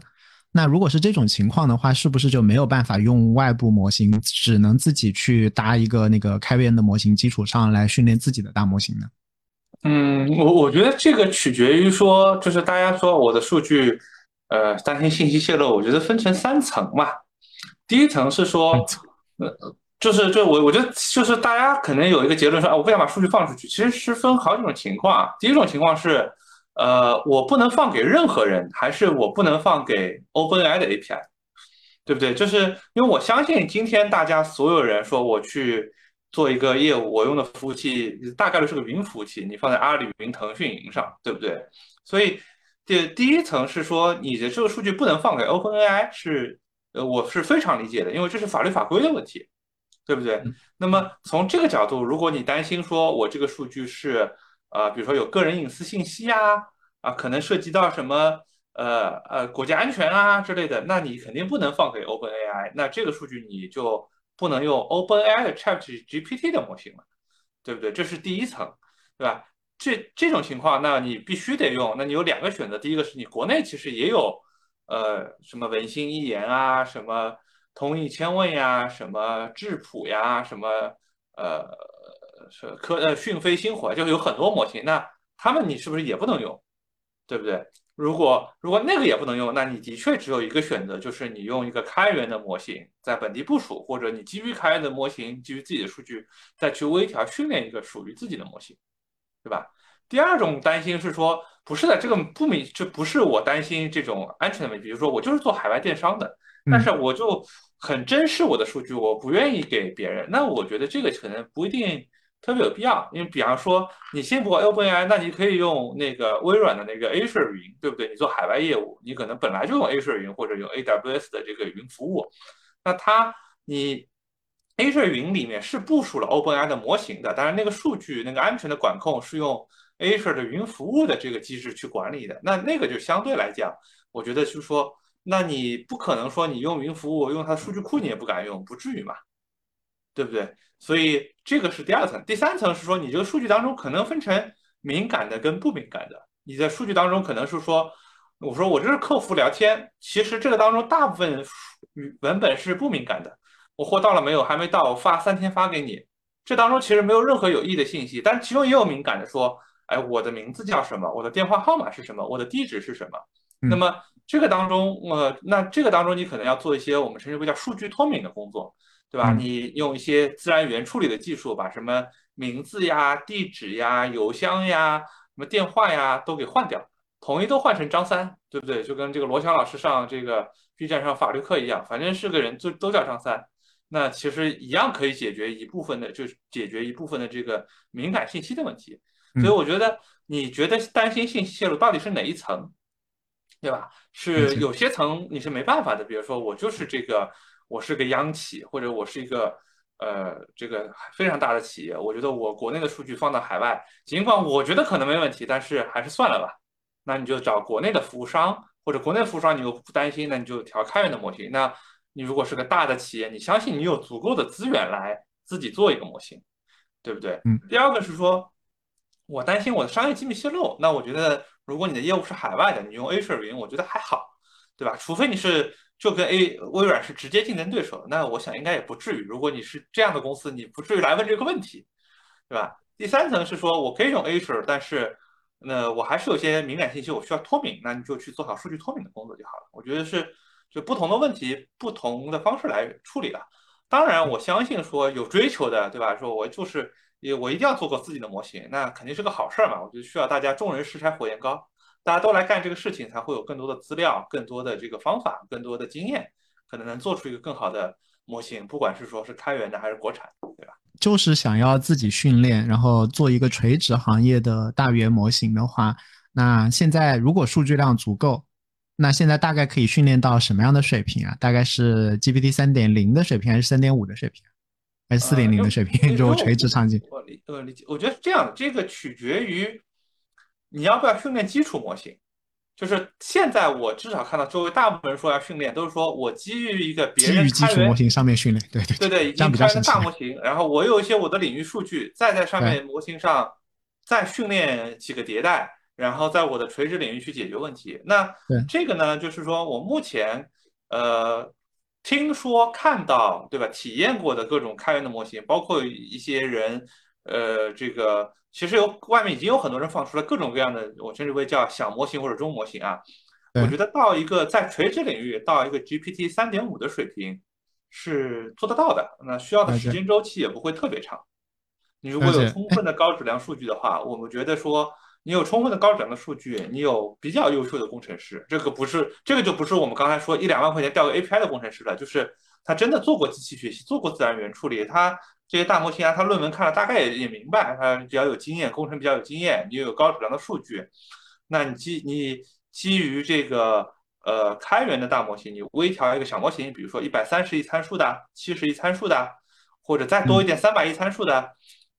那如果是这种情况的话，是不是就没有办法用外部模型，只能自己去搭一个那个开源的模型基础上来训练自己的大模型呢？嗯，我我觉得这个取决于说，就是大家说我的数据，呃，担心信息泄露，我觉得分成三层嘛。第一层是说，呃，就是就我我觉得就是大家可能有一个结论说，啊，我不想把数据放出去，其实是分好几种情况啊。第一种情况是。呃，我不能放给任何人，还是我不能放给 OpenAI 的 API，对不对？就是因为我相信今天大家所有人说我去做一个业务，我用的服务器大概率是个云服务器，你放在阿里云、腾讯云上，对不对？所以第第一层是说你的这个数据不能放给 OpenAI，是呃我是非常理解的，因为这是法律法规的问题，对不对？那么从这个角度，如果你担心说我这个数据是啊，比如说有个人隐私信息啊，啊，可能涉及到什么呃呃国家安全啊之类的，那你肯定不能放给 OpenAI，那这个数据你就不能用 OpenAI 的 ChatGPT 的模型了，对不对？这是第一层，对吧？这这种情况，那你必须得用。那你有两个选择，第一个是你国内其实也有呃什么文心一言啊，什么通义千问呀，什么质朴呀，什么呃。是科呃讯飞星火就有很多模型，那他们你是不是也不能用，对不对？如果如果那个也不能用，那你的确只有一个选择，就是你用一个开源的模型在本地部署，或者你基于开源的模型，基于自己的数据再去微调训练一个属于自己的模型，对吧？第二种担心是说，不是的，这个不明，这不是我担心这种安全的问题，比如说我就是做海外电商的，但是我就很珍视我的数据，我不愿意给别人，那我觉得这个可能不一定。特别有必要，因为比方说你先不 OpenAI，那你可以用那个微软的那个 Azure 云，对不对？你做海外业务，你可能本来就用 Azure 云或者用 AWS 的这个云服务，那它你 Azure 云里面是部署了 OpenAI 的模型的，当然那个数据那个安全的管控是用 Azure 的云服务的这个机制去管理的，那那个就相对来讲，我觉得就是说，那你不可能说你用云服务用它的数据库你也不敢用，不至于嘛。对不对？所以这个是第二层，第三层是说你这个数据当中可能分成敏感的跟不敏感的。你在数据当中可能是说，我说我这是客服聊天，其实这个当中大部分语文本是不敏感的。我货到了没有？还没到，我发三天发给你，这当中其实没有任何有益的信息，但是其中也有敏感的，说，哎，我的名字叫什么？我的电话号码是什么？我的地址是什么？那么这个当中，呃，那这个当中你可能要做一些我们称之为叫数据脱敏的工作。对吧？你用一些自然语言处理的技术，把什么名字呀、地址呀、邮箱呀、什么电话呀都给换掉，统一都换成张三，对不对？就跟这个罗翔老师上这个 B 站上法律课一样，反正是个人就都叫张三，那其实一样可以解决一部分的，就是解决一部分的这个敏感信息的问题。所以我觉得，你觉得担心信息泄露到底是哪一层，对吧？是有些层你是没办法的，比如说我就是这个。我是个央企，或者我是一个呃这个非常大的企业，我觉得我国内的数据放到海外，尽管我觉得可能没问题，但是还是算了吧。那你就找国内的服务商，或者国内服务商你又不担心，那你就调开源的模型。那你如果是个大的企业，你相信你有足够的资源来自己做一个模型，对不对？嗯。第二个是说，我担心我的商业机密泄露。那我觉得，如果你的业务是海外的，你用 Azure 云，我觉得还好，对吧？除非你是。就跟 A 微软是直接竞争对手，那我想应该也不至于。如果你是这样的公司，你不至于来问这个问题，对吧？第三层是说我可以用 Azure，但是那我还是有些敏感信息，我需要脱敏，那你就去做好数据脱敏的工作就好了。我觉得是就不同的问题，不同的方式来处理了。当然，我相信说有追求的，对吧？说我就是也我一定要做个自己的模型，那肯定是个好事儿嘛。我觉得需要大家众人拾柴火焰高。大家都来干这个事情，才会有更多的资料、更多的这个方法、更多的经验，可能能做出一个更好的模型。不管是说是开源的还是国产，对吧？就是想要自己训练，然后做一个垂直行业的大语言模型的话，那现在如果数据量足够，那现在大概可以训练到什么样的水平啊？大概是 GPT 三点零的水平，还是三点五的水平，还是四点零的水平？就垂直场景。我理呃理解，我觉得是这样的，这个取决于。你要不要训练基础模型？就是现在我至少看到周围大部分人说要训练，都是说我基于一个别人基于基础模型上面训练，对对对对，已经开源大模型，然后我有一些我的领域数据，再在上面模型上再训练几个迭代，然后在我的垂直领域去解决问题。那这个呢，就是说我目前呃听说看到对吧，体验过的各种开源的模型，包括一些人呃这个。其实有外面已经有很多人放出了各种各样的，我称之为叫小模型或者中模型啊。我觉得到一个在垂直领域到一个 GPT 三点五的水平是做得到的，那需要的时间周期也不会特别长。你如果有充分的高质量数据的话，我们觉得说你有充分的高质量的数据，你有比较优秀的工程师，这个不是这个就不是我们刚才说一两万块钱调个 API 的工程师了，就是他真的做过机器学习，做过自然语言处理，他。这些大模型啊，他论文看了大概也也明白，他比较有经验，工程比较有经验，你又有高质量的数据，那你基你基于这个呃开源的大模型，你微调一个小模型，比如说一百三十亿参数的、七十亿参数的，或者再多一点三百亿参数的，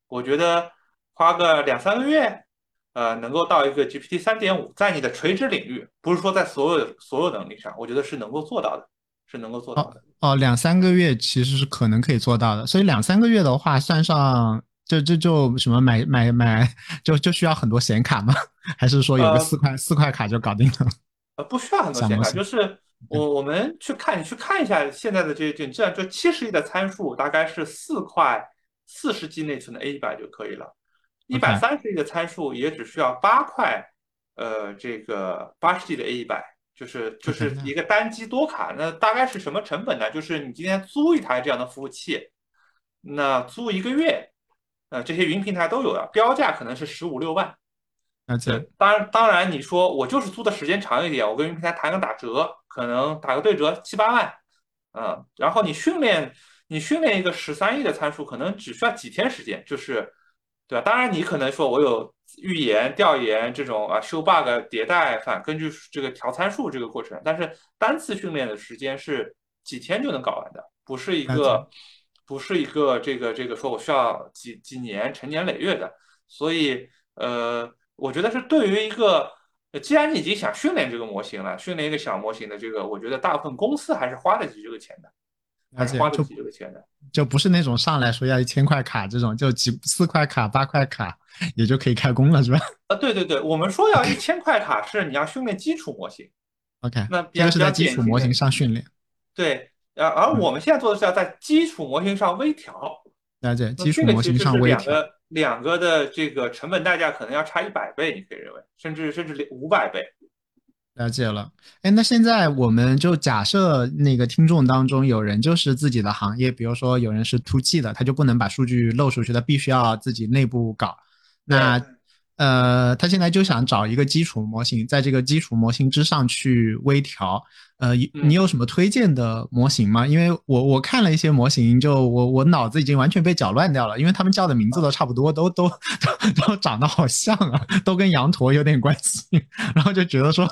我觉得花个两三个月，呃，能够到一个 GPT 三点五，在你的垂直领域，不是说在所有所有能力上，我觉得是能够做到的。是能够做到的哦，两三个月其实是可能可以做到的，所以两三个月的话，算上就就就什么买买买，就就需要很多显卡吗？还是说有个四块四块卡就搞定了？呃，不需要很多显卡，就是我我们去看你去看一下现在的这这这样，就七十亿的参数大概是四块四十 G 内存的 A 一百就可以了，一百三十亿的参数也只需要八块，呃，这个八十 G 的 A 一百。就是就是一个单机多卡，那大概是什么成本呢？就是你今天租一台这样的服务器，那租一个月，呃，这些云平台都有的，标价可能是十五六万。那这当然当然，你说我就是租的时间长一点，我跟云平台谈个打折，可能打个对折七八万，嗯，然后你训练你训练一个十三亿的参数，可能只需要几天时间，就是。对吧？当然，你可能说我有预言、调研这种啊，修 bug、迭代，反根据这个调参数这个过程，但是单次训练的时间是几天就能搞完的，不是一个，不是一个这个这个说我需要几几年、成年累月的。所以，呃，我觉得是对于一个，既然你已经想训练这个模型了，训练一个小模型的这个，我觉得大部分公司还是花得起这个钱的。而且花得起这个钱的，就不是那种上来说要一千块卡这种，就几四块卡、八块卡也就可以开工了，是吧？啊，对对对，我们说要一千块卡是你要训练基础模型。OK，那这是在基础模型上训练。对，而而我们现在做的是要在基础模型上微调。了解，基础模型上微调。两个两个的这个成本代价可能要差一百倍，你可以认为，甚至甚至五百倍。了解了，哎，那现在我们就假设那个听众当中有人就是自己的行业，比如说有人是 to G 的，他就不能把数据漏出去，他必须要自己内部搞。那呃，他现在就想找一个基础模型，在这个基础模型之上去微调。呃，你有什么推荐的模型吗？因为我我看了一些模型，就我我脑子已经完全被搅乱掉了，因为他们叫的名字都差不多，都都都 都长得好像啊，都跟羊驼有点关系，然后就觉得说，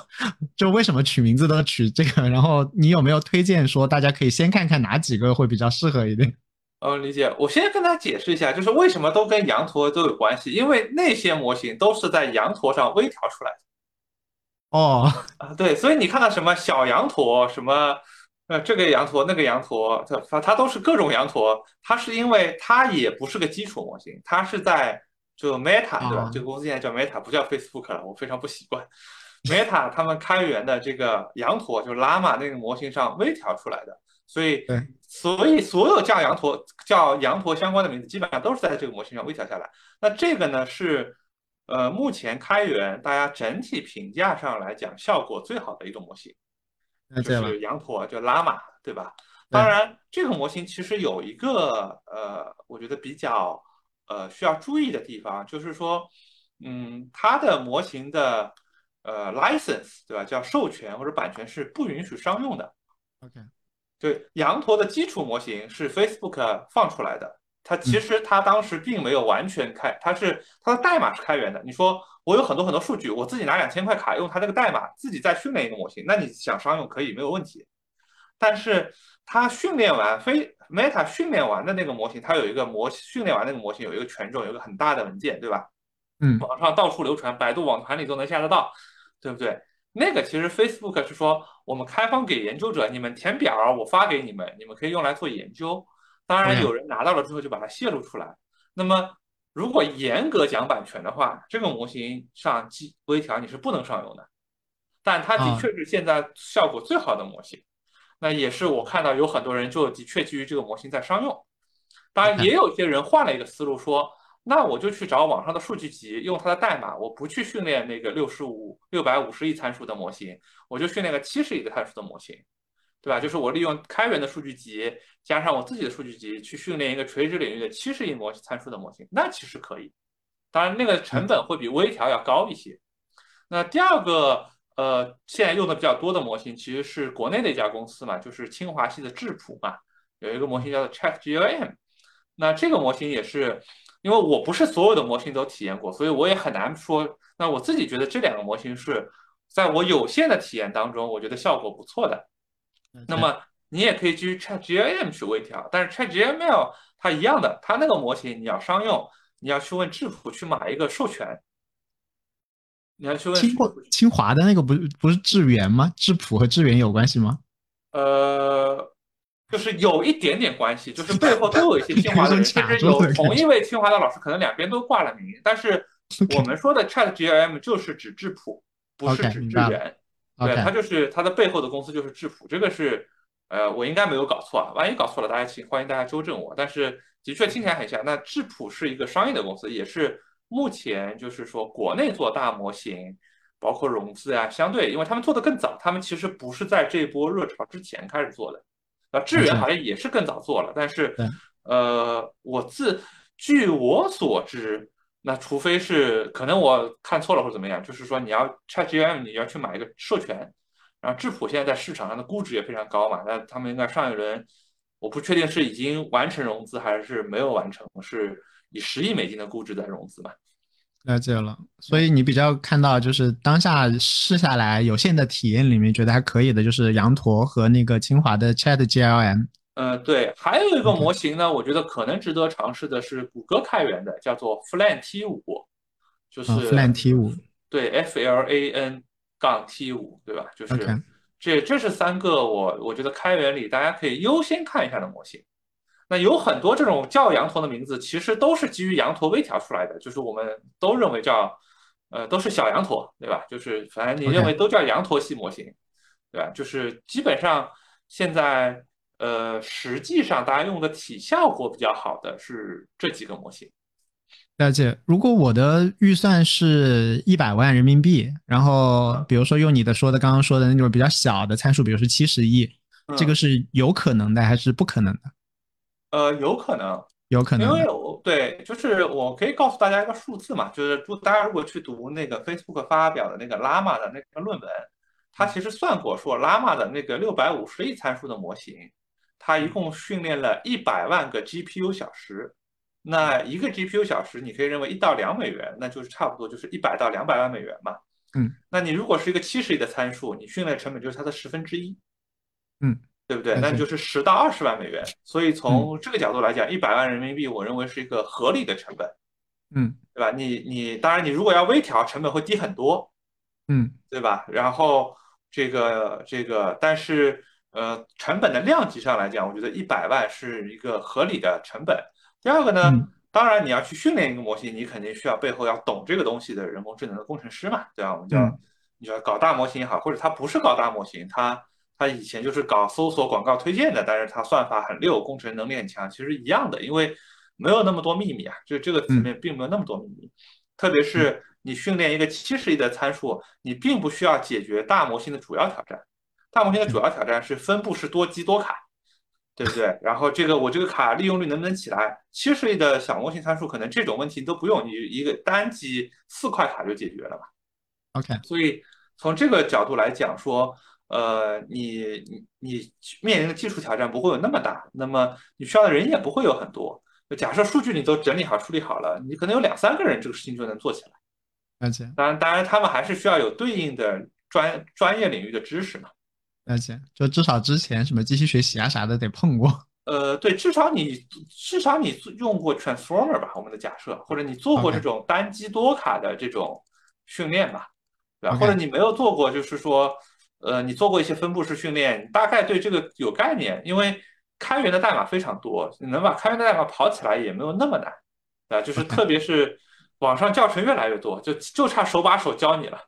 就为什么取名字都取这个？然后你有没有推荐说大家可以先看看哪几个会比较适合一点？哦，理解。我先跟大家解释一下，就是为什么都跟羊驼都有关系，因为那些模型都是在羊驼上微调出来的。哦啊，对，所以你看到什么小羊驼，什么呃这个羊驼那个羊驼，它它都是各种羊驼，它是因为它也不是个基础模型，它是在就 Meta 对吧？这个公司现在叫 Meta，不叫 Facebook 了，我非常不习惯。Meta 他们开源的这个羊驼，就是 Llama 那个模型上微调出来的，所以所以所有叫羊驼叫羊驼相关的名字，基本上都是在这个模型上微调下来。那这个呢是。呃，目前开源大家整体评价上来讲，效果最好的一种模型，就是羊驼，就拉玛，对吧？当然，这个模型其实有一个呃，我觉得比较呃需要注意的地方，就是说，嗯，它的模型的呃 license，对吧？叫授权或者版权是不允许商用的。OK，对，羊驼的基础模型是 Facebook 放出来的。它其实它当时并没有完全开，它是它的代码是开源的。你说我有很多很多数据，我自己拿两千块卡用它这个代码自己再训练一个模型，那你想商用可以没有问题。但是它训练完非 Meta 训练完的那个模型，它有一个模训练完那个模型有一个权重，有一个很大的文件，对吧？嗯，网上到处流传，百度网盘里都能下得到，对不对？那个其实 Facebook 是说我们开放给研究者，你们填表，我发给你们，你们可以用来做研究。当然有人拿到了之后就把它泄露出来。那么如果严格讲版权的话，这个模型上基微调你是不能上用的。但它的确是现在效果最好的模型。那也是我看到有很多人就的确基于这个模型在商用。当然也有些人换了一个思路说。那我就去找网上的数据集，用它的代码，我不去训练那个六十五六百五十亿参数的模型，我就训练个七十亿的参数的模型，对吧？就是我利用开源的数据集加上我自己的数据集去训练一个垂直领域的七十亿模参数的模型，那其实可以。当然，那个成本会比微调要高一些。那第二个，呃，现在用的比较多的模型其实是国内的一家公司嘛，就是清华系的智谱嘛，有一个模型叫做 ChatGLM，那这个模型也是。因为我不是所有的模型都体验过，所以我也很难说。那我自己觉得这两个模型是在我有限的体验当中，我觉得效果不错的。那么你也可以基于 ChatGLM 去微调，但是 ChatGLM 它一样的，它那个模型你要商用，你要去问智谱去买一个授权。你要去问清华清华的那个不不是智源吗？智谱和智源有关系吗？呃。就是有一点点关系，就是背后都有一些 清华的人，甚至有同一位清华的老师，可能两边都挂了名。但是我们说的 Chat G L M 就是指智谱，不是指智源。对，它就是它的背后的公司就是智谱。这个是呃，我应该没有搞错啊，万一搞错了，大家请欢迎大家纠正我。但是的确听起来很像。那智谱是一个商业的公司，也是目前就是说国内做大模型，包括融资啊，相对因为他们做的更早，他们其实不是在这波热潮之前开始做的。啊，智源好像也是更早做了，但是，呃，我自据我所知，那除非是可能我看错了或者怎么样，就是说你要 ChatGPT，你要去买一个授权，然后智谱现在在市场上的估值也非常高嘛，那他们应该上一轮，我不确定是已经完成融资还是没有完成，是以十亿美金的估值在融资嘛。了解了，所以你比较看到就是当下试下来有限的体验里面觉得还可以的，就是羊驼和那个清华的 Chat GLM。嗯，对，还有一个模型呢，我觉得可能值得尝试的是谷歌开源的，叫做 Flan T 五，就是 Flan T 五，对，F L A N 杠 T 五，对吧？就是这这是三个我我觉得开源里大家可以优先看一下的模型。那有很多这种叫羊驼的名字，其实都是基于羊驼微调出来的，就是我们都认为叫，呃，都是小羊驼，对吧？就是反正你认为都叫羊驼系模型，对吧？就是基本上现在，呃，实际上大家用的体效果比较好的是这几个模型。了解。如果我的预算是一百万人民币，然后比如说用你的说的刚刚说的那种比较小的参数，比如说七十亿，这个是有可能的还是不可能的？呃，有可能，有可能，因为我对，就是我可以告诉大家一个数字嘛，就是如大家如果去读那个 Facebook 发表的那个 Llama 的那个论文，它其实算过，说 Llama 的那个六百五十亿参数的模型，它一共训练了一百万个 GPU 小时，那一个 GPU 小时你可以认为一到两美元，那就是差不多就是一百到两百万美元嘛。嗯，那你如果是一个七十亿的参数，你训练成本就是它的十分之一。嗯。对不对？那就是十到二十万美元。所以从这个角度来讲，一百万人民币，我认为是一个合理的成本。嗯，对吧？你你当然，你如果要微调，成本会低很多。嗯，对吧？然后这个这个，但是呃，成本的量级上来讲，我觉得一百万是一个合理的成本。第二个呢，当然你要去训练一个模型，你肯定需要背后要懂这个东西的人工智能的工程师嘛，对吧？我们叫你说搞大模型也好，或者他不是搞大模型，他。他以前就是搞搜索广告推荐的，但是他算法很溜，工程能力很强，其实一样的，因为没有那么多秘密啊，就这个层面并没有那么多秘密。特别是你训练一个七十亿的参数，你并不需要解决大模型的主要挑战。大模型的主要挑战是分布式多机多卡，对不对？然后这个我这个卡利用率能不能起来？七十亿的小模型参数可能这种问题都不用，你一个单机四块卡就解决了嘛。OK，所以从这个角度来讲说。呃，你你你面临的技术挑战不会有那么大，那么你需要的人也不会有很多。就假设数据你都整理好、处理好了，你可能有两三个人，这个事情就能做起来。了解。当然，当然，他们还是需要有对应的专专业领域的知识嘛。了解。就至少之前什么机器学习啊啥的得碰过。呃，对，至少你至少你用过 transformer 吧？我们的假设，或者你做过这种单机多卡的这种训练吧。对吧？或者你没有做过，就是说，呃，你做过一些分布式训练，你大概对这个有概念。因为开源的代码非常多，你能把开源的代码跑起来也没有那么难，啊，就是特别是网上教程越来越多，就就差手把手教你了。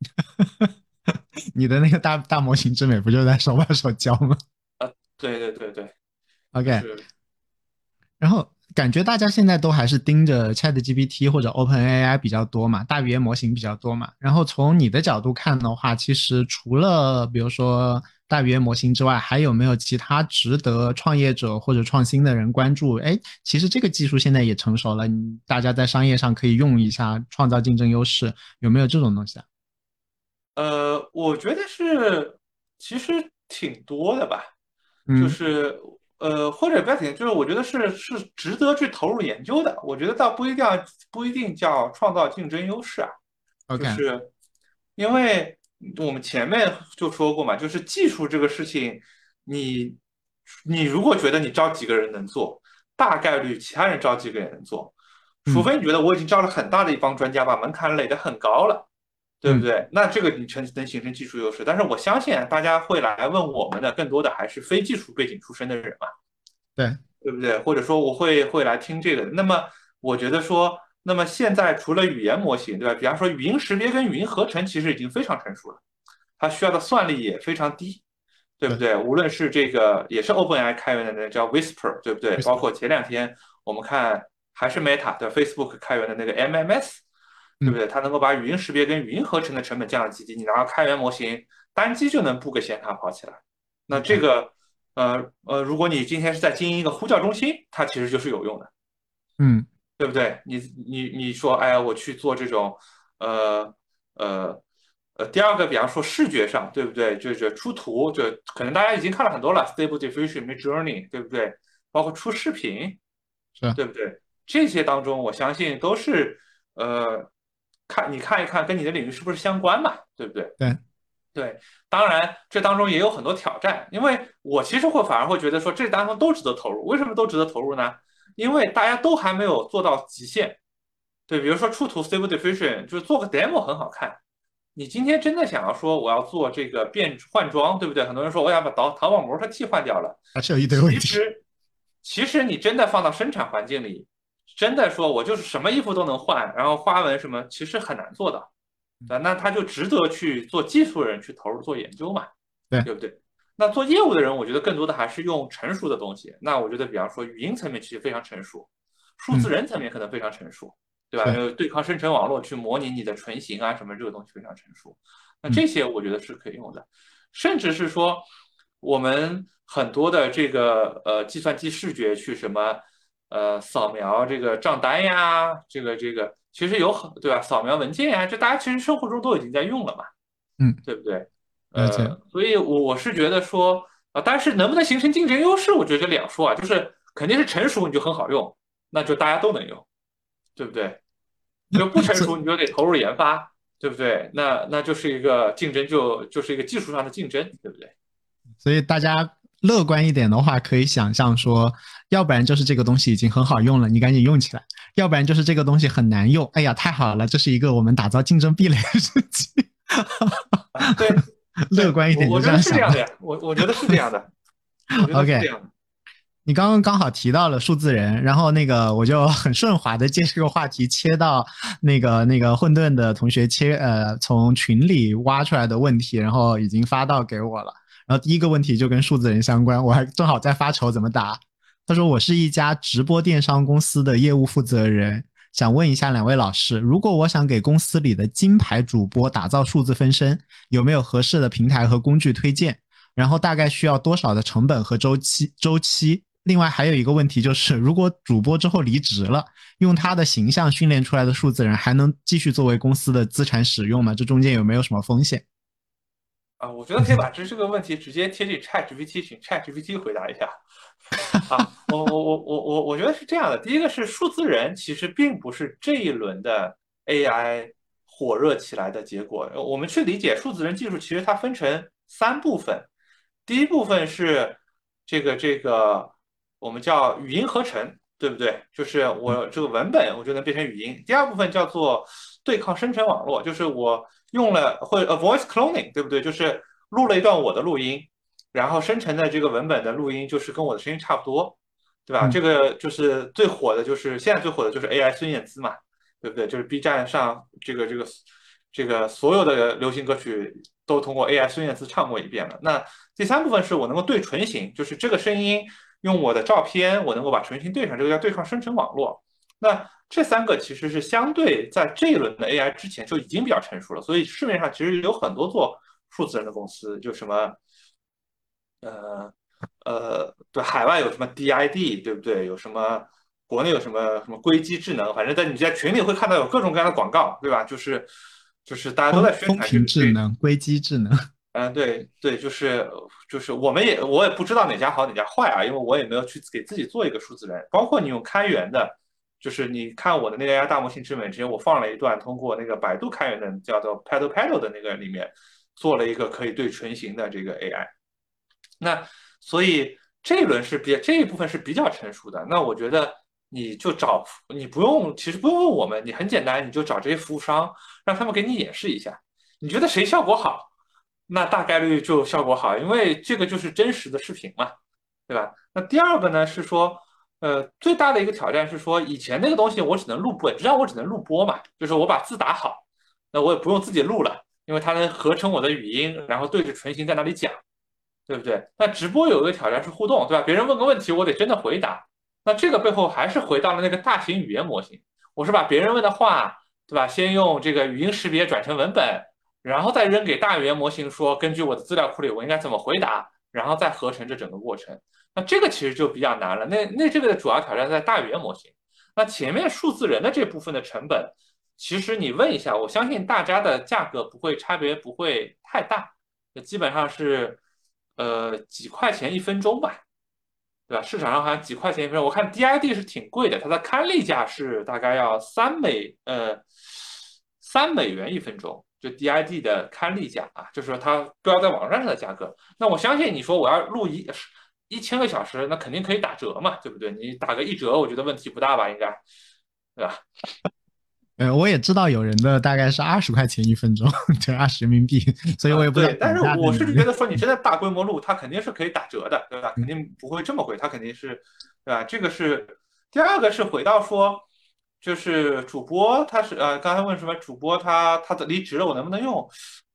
你的那个大大模型之美不就在手把手教吗？啊，对对对对，OK。然后感觉大家现在都还是盯着 Chat GPT 或者 Open AI 比较多嘛，大语言模型比较多嘛。然后从你的角度看的话，其实除了比如说大语言模型之外，还有没有其他值得创业者或者创新的人关注？哎，其实这个技术现在也成熟了，大家在商业上可以用一下，创造竞争优势，有没有这种东西啊？呃，我觉得是，其实挺多的吧，就是呃，或者不要挺，就是我觉得是是值得去投入研究的。我觉得倒不一定要不一定叫创造竞争优势啊，就是因为我们前面就说过嘛，就是技术这个事情，你你如果觉得你招几个人能做，大概率其他人招几个人能做，除非你觉得我已经招了很大的一帮专家，把门槛垒得很高了。对不对？那这个你成能形成技术优势，但是我相信大家会来问我们的，更多的还是非技术背景出身的人嘛，对对不对？或者说我会会来听这个。那么我觉得说，那么现在除了语言模型，对吧？比方说语音识别跟语音合成，其实已经非常成熟了，它需要的算力也非常低，对不对？无论是这个也是 OpenAI 开源的那个叫 Whisper，对不对？包括前两天我们看还是 Meta 的 Facebook 开源的那个 MMS。对不对？它能够把语音识别跟语音合成的成本降到极低，你拿个开源模型，单机就能布个显卡跑起来。那这个，呃呃，如果你今天是在经营一个呼叫中心，它其实就是有用的，嗯，对不对？你你你说，哎呀，我去做这种，呃呃呃，第二个，比方说视觉上，对不对？就是出图，就可能大家已经看了很多了，Stable Diffusion、Midjourney，对不对？包括出视频，是，对不对？这些当中，我相信都是，呃。看，你看一看，跟你的领域是不是相关嘛？对不对？对，对，当然这当中也有很多挑战，因为我其实会反而会觉得说，这当中都值得投入。为什么都值得投入呢？因为大家都还没有做到极限。对，比如说出图 Stable Diffusion，就是做个 demo 很好看。你今天真的想要说我要做这个变换装，对不对？很多人说我想把淘淘宝模特替换掉了，还是有一堆问题。其实，其实你真的放到生产环境里。真的说，我就是什么衣服都能换，然后花纹什么，其实很难做到，啊，那他就值得去做技术人去投入做研究嘛，对对不对？那做业务的人，我觉得更多的还是用成熟的东西。那我觉得，比方说语音层面其实非常成熟，数字人层面可能非常成熟，对吧？有对抗生成网络去模拟你的唇形啊什么，这个东西非常成熟。那这些我觉得是可以用的，甚至是说我们很多的这个呃计算机视觉去什么。呃，扫描这个账单呀，这个这个其实有很对吧？扫描文件呀，这大家其实生活中都已经在用了嘛，嗯，对不对？呃，所以我我是觉得说啊，但是能不能形成竞争优势，我觉得两说啊，就是肯定是成熟你就很好用，那就大家都能用，对不对？就不成熟你就得投入研发，对不对？那那就是一个竞争，就就是一个技术上的竞争，对不对？所以大家。乐观一点的话，可以想象说，要不然就是这个东西已经很好用了，你赶紧用起来；要不然就是这个东西很难用，哎呀，太好了，这是一个我们打造竞争壁垒的事情。对，乐观一点就这样想。我觉得是这样的呀，我我觉得是这样的。OK，你刚刚刚好提到了数字人，然后那个我就很顺滑的借这个话题切到那个那个混沌的同学切呃从群里挖出来的问题，然后已经发到给我了。然后第一个问题就跟数字人相关，我还正好在发愁怎么答。他说：“我是一家直播电商公司的业务负责人，想问一下两位老师，如果我想给公司里的金牌主播打造数字分身，有没有合适的平台和工具推荐？然后大概需要多少的成本和周期？周期？另外还有一个问题就是，如果主播之后离职了，用他的形象训练出来的数字人还能继续作为公司的资产使用吗？这中间有没有什么风险？”啊，我觉得可以把这这个问题直接贴进 Chat GPT，请 Chat GPT 回答一下。啊，我我我我我我觉得是这样的。第一个是数字人，其实并不是这一轮的 AI 火热起来的结果。我们去理解数字人技术，其实它分成三部分。第一部分是这个这个我们叫语音合成，对不对？就是我这个文本我就能变成语音。第二部分叫做对抗生成网络，就是我用了或者 voice cloning，对不对？就是录了一段我的录音，然后生成的这个文本的录音就是跟我的声音差不多，对吧？这个就是最火的，就是现在最火的就是 AI 孙燕姿嘛，对不对？就是 B 站上这个这个这个所有的流行歌曲都通过 AI 孙燕姿唱过一遍了。那第三部分是我能够对唇形，就是这个声音。用我的照片，我能够把唇形对上，这个叫对抗生成网络。那这三个其实是相对在这一轮的 AI 之前就已经比较成熟了，所以市面上其实有很多做数字人的公司，就什么，呃呃，对，海外有什么 DID，对不对？有什么国内有什么什么硅基智能，反正在你在群里会看到有各种各样的广告，对吧？就是就是大家都在宣传这个智能、硅基智能。嗯，对对，就是就是我们也我也不知道哪家好哪家坏啊，因为我也没有去给自己做一个数字人。包括你用开源的，就是你看我的那个 AI 大模型之美，之前我放了一段通过那个百度开源的叫做 Paddle Paddle 的那个里面做了一个可以对唇形的这个 AI。那所以这一轮是比这一部分是比较成熟的。那我觉得你就找你不用，其实不用问我们，你很简单，你就找这些服务商，让他们给你演示一下，你觉得谁效果好？那大概率就效果好，因为这个就是真实的视频嘛，对吧？那第二个呢是说，呃，最大的一个挑战是说，以前那个东西我只能录播，实际上我只能录播嘛，就是我把字打好，那我也不用自己录了，因为它能合成我的语音，然后对着唇形在那里讲，对不对？那直播有一个挑战是互动，对吧？别人问个问题，我得真的回答。那这个背后还是回到了那个大型语言模型，我是把别人问的话，对吧？先用这个语音识别转成文本。然后再扔给大语言模型说，根据我的资料库里，我应该怎么回答，然后再合成这整个过程。那这个其实就比较难了。那那这个的主要挑战在大语言模型。那前面数字人的这部分的成本，其实你问一下，我相信大家的价格不会差别不会太大，基本上是呃几块钱一分钟吧，对吧？市场上好像几块钱一分钟，我看 DID 是挺贵的，它的刊例价是大概要三美呃三美元一分钟。就 DID 的刊例价啊，就是说它标在网站上的价格。那我相信你说我要录一一千个小时，那肯定可以打折嘛，对不对？你打个一折，我觉得问题不大吧？应该，对吧？呃，我也知道有人的大概是二十块钱一分钟，就二十人民币，所以我也不对。但是我是觉得说，你真的大规模录，它肯定是可以打折的，对吧？肯定不会这么贵，它肯定是，对吧？这个是第二个是回到说。就是主播，他是呃，刚才问什么主播他他的离职了，我能不能用？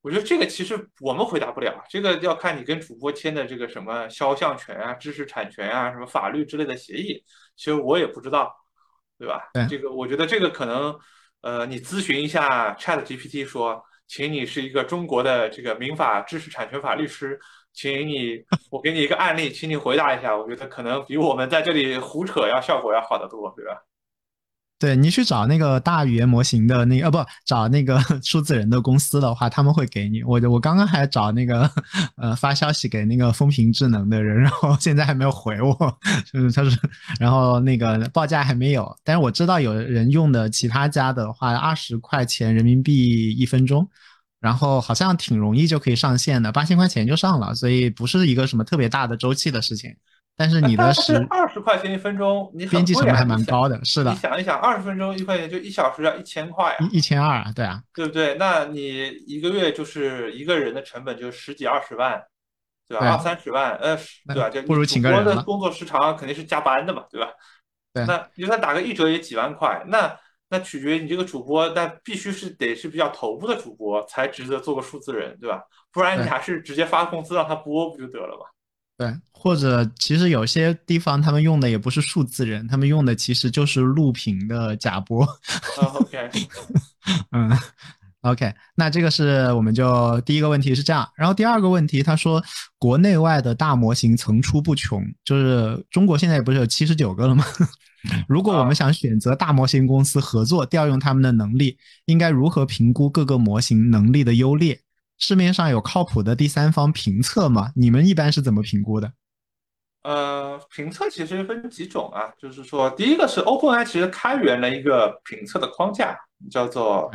我觉得这个其实我们回答不了，这个要看你跟主播签的这个什么肖像权啊、知识产权啊、什么法律之类的协议，其实我也不知道，对吧？这个我觉得这个可能呃，你咨询一下 Chat GPT，说，请你是一个中国的这个民法知识产权法律师，请你我给你一个案例，请你回答一下，我觉得可能比我们在这里胡扯要效果要好得多，对吧？对你去找那个大语言模型的那个，呃，不找那个 数字人的公司的话，他们会给你。我我刚刚还找那个，呃，发消息给那个风评智能的人，然后现在还没有回我，就是他说，然后那个报价还没有。但是我知道有人用的其他家的话，二十块钱人民币一分钟，然后好像挺容易就可以上线的，八千块钱就上了，所以不是一个什么特别大的周期的事情。但是你的是二十块钱一分钟，你编辑成本还蛮高的，是的。你想一想，二十分钟一块钱，就一小时要一千块，一千二啊，对啊，对不对？那你一个月就是一个人的成本就十几二十万，对吧？二三十万，呃，对吧？就不如请个人的工作时长肯定是加班的嘛，对吧？对。那你算打个一折也几万块，那那取决于你这个主播，但必须是得是比较头部的主播才值得做个数字人，对吧？不然你还是直接发工资让他播不就得了嘛？对，或者其实有些地方他们用的也不是数字人，他们用的其实就是录屏的假播。OK，嗯，OK，那这个是我们就第一个问题是这样，然后第二个问题他说国内外的大模型层出不穷，就是中国现在不是有七十九个了吗？如果我们想选择大模型公司合作调用他们的能力，应该如何评估各个模型能力的优劣？市面上有靠谱的第三方评测吗？你们一般是怎么评估的？呃，评测其实分几种啊，就是说，第一个是 OpenAI 其实开源了一个评测的框架，叫做，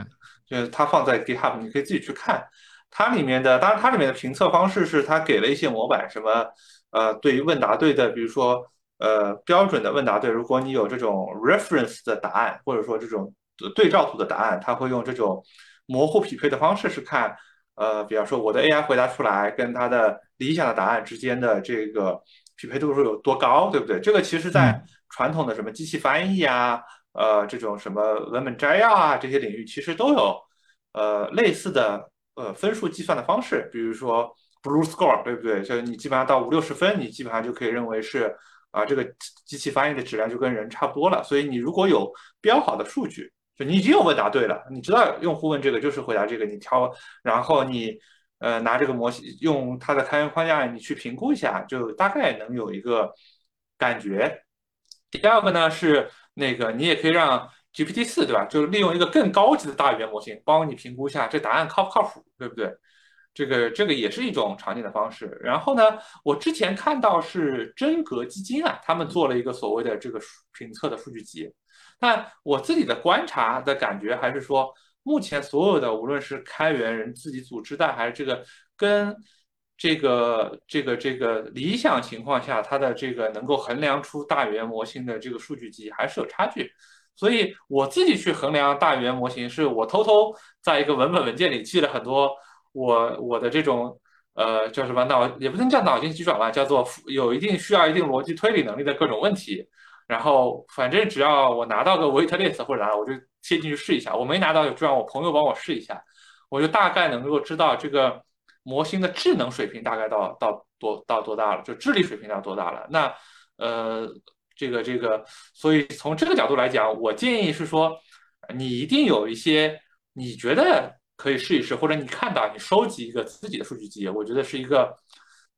就是它放在 GitHub，你可以自己去看。它里面的，当然它里面的评测方式是它给了一些模板，什么，呃，对于问答对的，比如说，呃标准的问答对，如果你有这种 reference 的答案，或者说这种对照图的答案，它会用这种模糊匹配的方式去看，呃，比方说我的 AI 回答出来跟它的理想的答案之间的这个匹配度数有多高，对不对？这个其实在传统的什么机器翻译啊，呃，这种什么文本摘要啊这些领域，其实都有呃类似的呃分数计算的方式，比如说。Blue Score 对不对？就你基本上到五六十分，你基本上就可以认为是啊，这个机器翻译的质量就跟人差不多了。所以你如果有标好的数据，你已经有问答对了，你知道用户问这个就是回答这个，你挑，然后你呃拿这个模型用它的开源框架，你去评估一下，就大概能有一个感觉。第二个呢是那个你也可以让 GPT 四对吧？就是利用一个更高级的大语言模型帮你评估一下这答案靠不靠谱，对不对？这个这个也是一种常见的方式。然后呢，我之前看到是真格基金啊，他们做了一个所谓的这个评测的数据集。但我自己的观察的感觉还是说，目前所有的无论是开源人自己组织的，还是这个跟这个这个这个理想情况下，它的这个能够衡量出大语言模型的这个数据集还是有差距。所以我自己去衡量大语言模型，是我偷偷在一个文本文件里记了很多。我我的这种呃叫什么脑也不能叫脑筋急转弯，叫做有一定需要一定逻辑推理能力的各种问题。然后反正只要我拿到个 waitlist 或者啥，我就切进去试一下。我没拿到，就让我朋友帮我试一下，我就大概能够知道这个模型的智能水平大概到到多到多大了，就智力水平到多大了。那呃这个这个，所以从这个角度来讲，我建议是说，你一定有一些你觉得。可以试一试，或者你看到你收集一个自己的数据集，我觉得是一个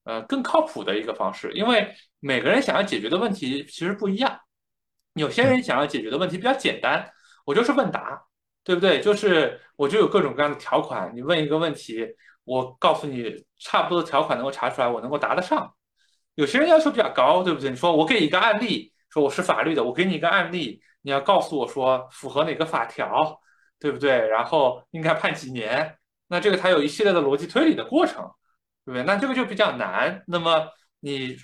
呃更靠谱的一个方式，因为每个人想要解决的问题其实不一样。有些人想要解决的问题比较简单，我就是问答，对不对？就是我就有各种各样的条款，你问一个问题，我告诉你差不多的条款能够查出来，我能够答得上。有些人要求比较高，对不对？你说我给一个案例，说我是法律的，我给你一个案例，你要告诉我说符合哪个法条。对不对？然后应该判几年？那这个它有一系列的逻辑推理的过程，对不对？那这个就比较难。那么你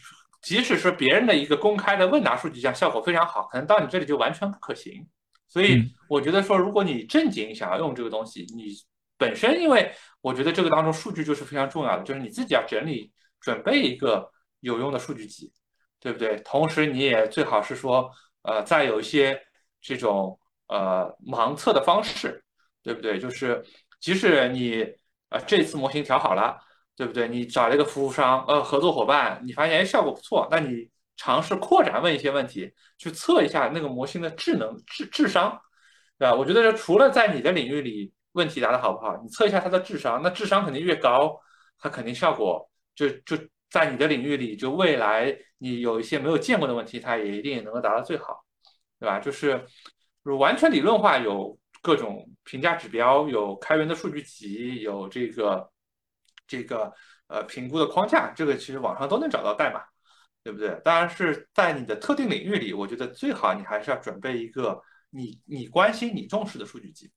即使是别人的一个公开的问答数据下效果非常好，可能到你这里就完全不可行。所以我觉得说，如果你正经想要用这个东西，你本身因为我觉得这个当中数据就是非常重要的，就是你自己要整理准备一个有用的数据集，对不对？同时你也最好是说，呃，再有一些这种。呃，盲测的方式，对不对？就是即使你呃这次模型调好了，对不对？你找了一个服务商，呃，合作伙伴，你发现哎效果不错，那你尝试扩展问一些问题，去测一下那个模型的智能智智商，对吧？我觉得除了在你的领域里问题答的好不好，你测一下它的智商，那智商肯定越高，它肯定效果就就在你的领域里，就未来你有一些没有见过的问题，它也一定能够答到最好，对吧？就是。完全理论化有各种评价指标，有开源的数据集，有这个这个呃评估的框架，这个其实网上都能找到代码，对不对？当然是在你的特定领域里，我觉得最好你还是要准备一个你你关心、你重视的数据集。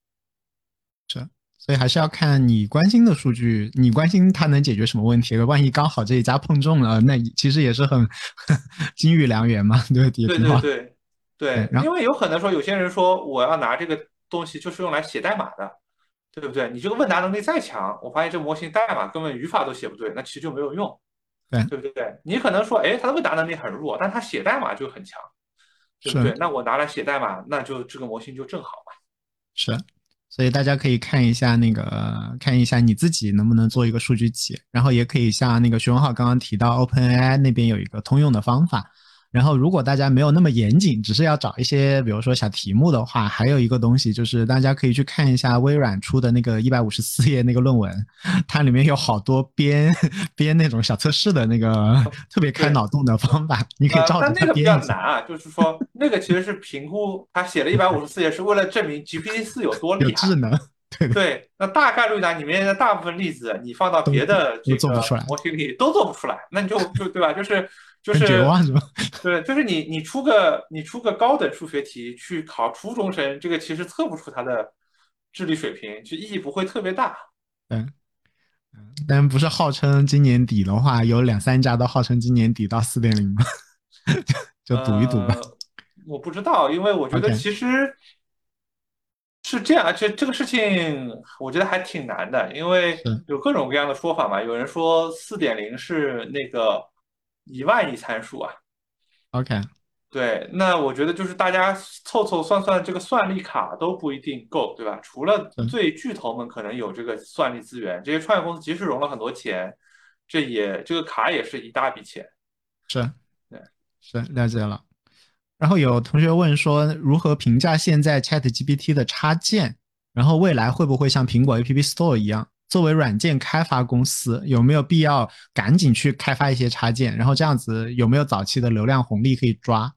是，所以还是要看你关心的数据，你关心它能解决什么问题。万一刚好这一家碰中了，那其实也是很 金玉良缘嘛，对对对对。对，因为有可能说有些人说我要拿这个东西就是用来写代码的，对不对？你这个问答能力再强，我发现这模型代码根本语法都写不对，那其实就没有用，对对不对？你可能说，哎，他的问答能力很弱，但他写代码就很强，对不对？那我拿来写代码，那就这个模型就正好嘛。是，所以大家可以看一下那个，看一下你自己能不能做一个数据集，然后也可以像那个徐文浩刚刚提到，OpenAI 那边有一个通用的方法。然后，如果大家没有那么严谨，只是要找一些，比如说小题目的话，还有一个东西就是大家可以去看一下微软出的那个一百五十四页那个论文，它里面有好多编编那种小测试的那个特别开脑洞的方法，你可以照着它编。但那个比较难啊，就是说 那个其实是评估，他写了一百五十四页是为了证明 GPT 四有多厉害，有智能。对对，那大概率呢，里面的大部分例子你放到别的这个模型里都做不出来，那你就就对吧？就是。就是绝望是吧？对，就是你你出个你出个高等数学题去考初中生，这个其实测不出他的智力水平，就意义不会特别大。嗯嗯，但不是号称今年底的话，有两三家都号称今年底到四点零吗？就赌一赌吧。我不知道，因为我觉得其实是这样，而且这个事情我觉得还挺难的，因为有各种各样的说法嘛。有人说四点零是那个一万亿参数啊。OK。对，那我觉得就是大家凑凑算算，这个算力卡都不一定够，对吧？除了最巨头们可能有这个算力资源，这些创业公司即使融了很多钱，这也这个卡也是一大笔钱。是，对，是了解了。然后有同学问说，如何评价现在 Chat GPT 的插件？然后未来会不会像苹果 App Store 一样，作为软件开发公司，有没有必要赶紧去开发一些插件？然后这样子有没有早期的流量红利可以抓？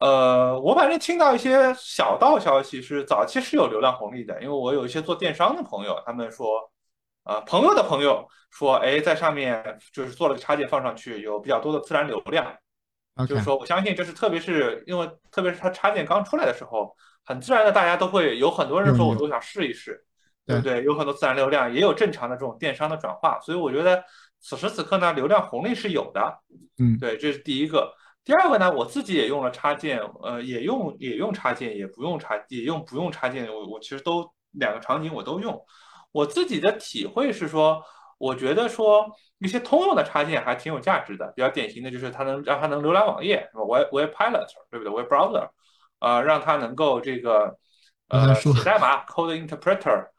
呃，我反正听到一些小道消息是早期是有流量红利的，因为我有一些做电商的朋友，他们说，呃，朋友的朋友说，哎，在上面就是做了个插件放上去，有比较多的自然流量，就是说我相信这是特别是因为特别是它插件刚出来的时候，很自然的大家都会有很多人说我都想试一试，对不对？有很多自然流量，也有正常的这种电商的转化，所以我觉得此时此刻呢，流量红利是有的，嗯，对，这是第一个。第二个呢，我自己也用了插件，呃，也用也用插件，也不用插，也用不用插件，我我其实都两个场景我都用。我自己的体会是说，我觉得说一些通用的插件还挺有价值的。比较典型的就是它能让它能浏览网页，Web Web Pilot，对不对？Web Browser，呃，让它能够这个呃写代码，Code Interpreter，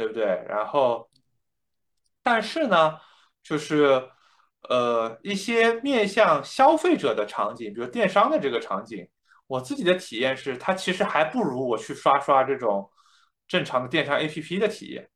对不对？然后，但是呢，就是。呃，一些面向消费者的场景，比如电商的这个场景，我自己的体验是，它其实还不如我去刷刷这种正常的电商 APP 的体验。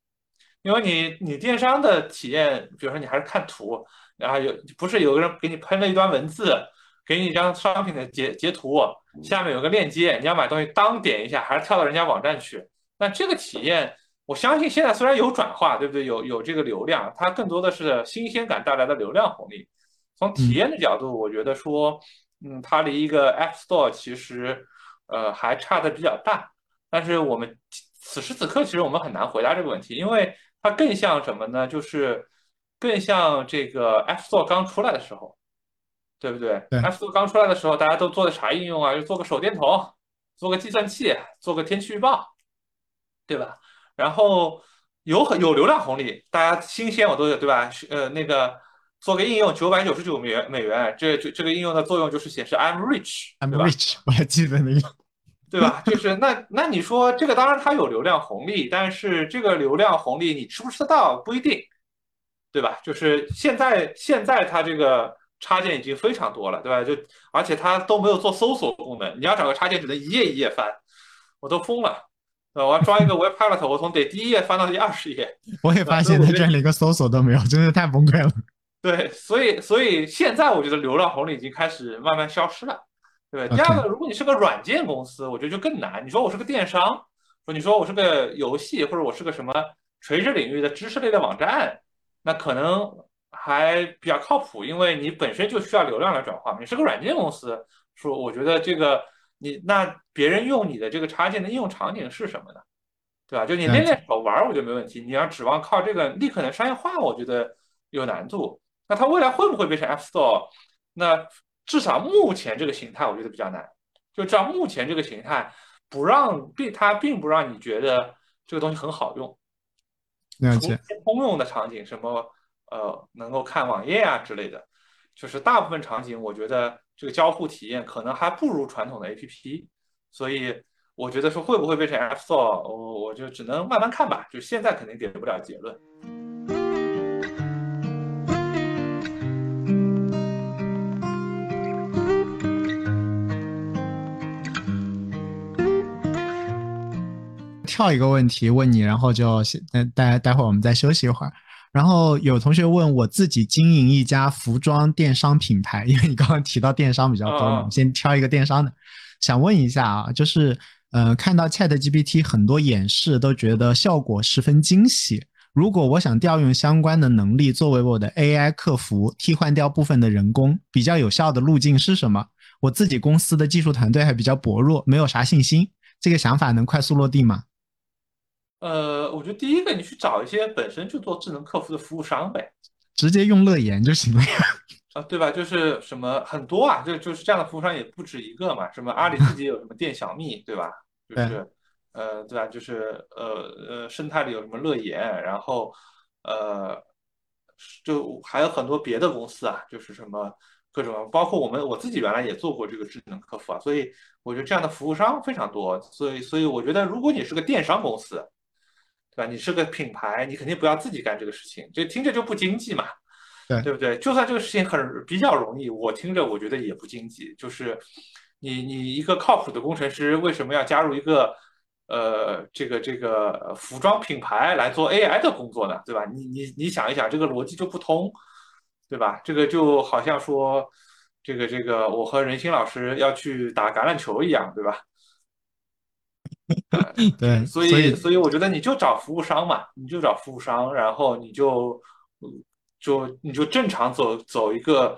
因为你你电商的体验，比如说你还是看图，然后有不是有个人给你喷了一段文字，给你一张商品的截截图，下面有个链接，你要买东西，当点一下，还是跳到人家网站去，那这个体验。我相信现在虽然有转化，对不对？有有这个流量，它更多的是新鲜感带来的流量红利。从体验的角度，我觉得说，嗯，它离一个 App Store 其实，呃，还差的比较大。但是我们此时此刻，其实我们很难回答这个问题，因为它更像什么呢？就是更像这个 App Store 刚出来的时候，对不对？App Store 刚出来的时候，大家都做的啥应用啊？就做个手电筒，做个计算器，做个天气预报，对吧？然后有很有流量红利，大家新鲜我都有，对吧？呃，那个做个应用九百九十九美元美元，这这这个应用的作用就是显示 I'm rich，I'm rich，我还记得那个，对吧？就是那那你说这个当然它有流量红利，但是这个流量红利你吃不吃得到不一定，对吧？就是现在现在它这个插件已经非常多了，对吧？就而且它都没有做搜索功能，你要找个插件只能一页一页翻，我都疯了。呃，我要装一个 Web Pilot，我从得第一页翻到第二十页。我也发现它这里连个搜索都没有，真的太崩溃了。对，所以所以现在我觉得流量红利已经开始慢慢消失了。对，第二个，如果你是个软件公司，我觉得就更难。你说我是个电商，说你说我是个游戏，或者我是个什么垂直领域的知识类的网站，那可能还比较靠谱，因为你本身就需要流量来转化。你是个软件公司，说我觉得这个。你那别人用你的这个插件的应用场景是什么呢？对吧？就你练练手玩，我觉得没问题。你要指望靠这个立刻能商业化，我觉得有难度。那它未来会不会变成 App Store？那至少目前这个形态，我觉得比较难。就至少目前这个形态，不让并它并不让你觉得这个东西很好用。了解。通用的场景，什么呃，能够看网页啊之类的，就是大部分场景，我觉得。这个交互体验可能还不如传统的 APP，所以我觉得说会不会变成 App Store，我我就只能慢慢看吧。就现在肯定给不了结论。跳一个问题问你，然后就待待待会儿我们再休息一会儿。然后有同学问我自己经营一家服装电商品牌，因为你刚刚提到电商比较多嘛，先挑一个电商的，想问一下啊，就是呃，看到 Chat GPT 很多演示都觉得效果十分惊喜。如果我想调用相关的能力作为我的 AI 客服，替换掉部分的人工，比较有效的路径是什么？我自己公司的技术团队还比较薄弱，没有啥信心。这个想法能快速落地吗？呃，我觉得第一个，你去找一些本身就做智能客服的服务商呗，直接用乐言就行了呀。啊，对吧？就是什么很多啊，就就是这样的服务商也不止一个嘛。什么阿里自己有什么店小蜜，对吧？就是呃，对吧？就是呃呃，生态里有什么乐言，然后呃，就还有很多别的公司啊，就是什么各种，包括我们我自己原来也做过这个智能客服啊。所以我觉得这样的服务商非常多。所以所以我觉得，如果你是个电商公司，对吧？你是个品牌，你肯定不要自己干这个事情，这听着就不经济嘛。对对不对？就算这个事情很比较容易，我听着我觉得也不经济。就是你你一个靠谱的工程师，为什么要加入一个呃这个这个服装品牌来做 AI 的工作呢？对吧？你你你想一想，这个逻辑就不通，对吧？这个就好像说这个这个我和任鑫老师要去打橄榄球一样，对吧？对，所以所以我觉得你就找服务商嘛，你就找服务商，然后你就。就你就正常走走一个，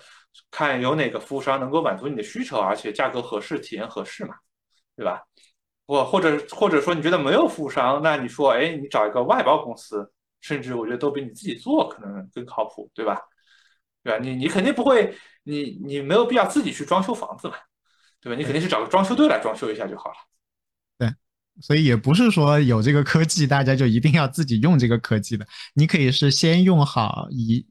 看有哪个服务商能够满足你的需求，而且价格合适、体验合适嘛，对吧？或或者或者说你觉得没有服务商，那你说，哎，你找一个外包公司，甚至我觉得都比你自己做可能更靠谱，对吧？对吧？你你肯定不会，你你没有必要自己去装修房子嘛，对吧？你肯定是找个装修队来装修一下就好了。所以也不是说有这个科技，大家就一定要自己用这个科技的，你可以是先用好一。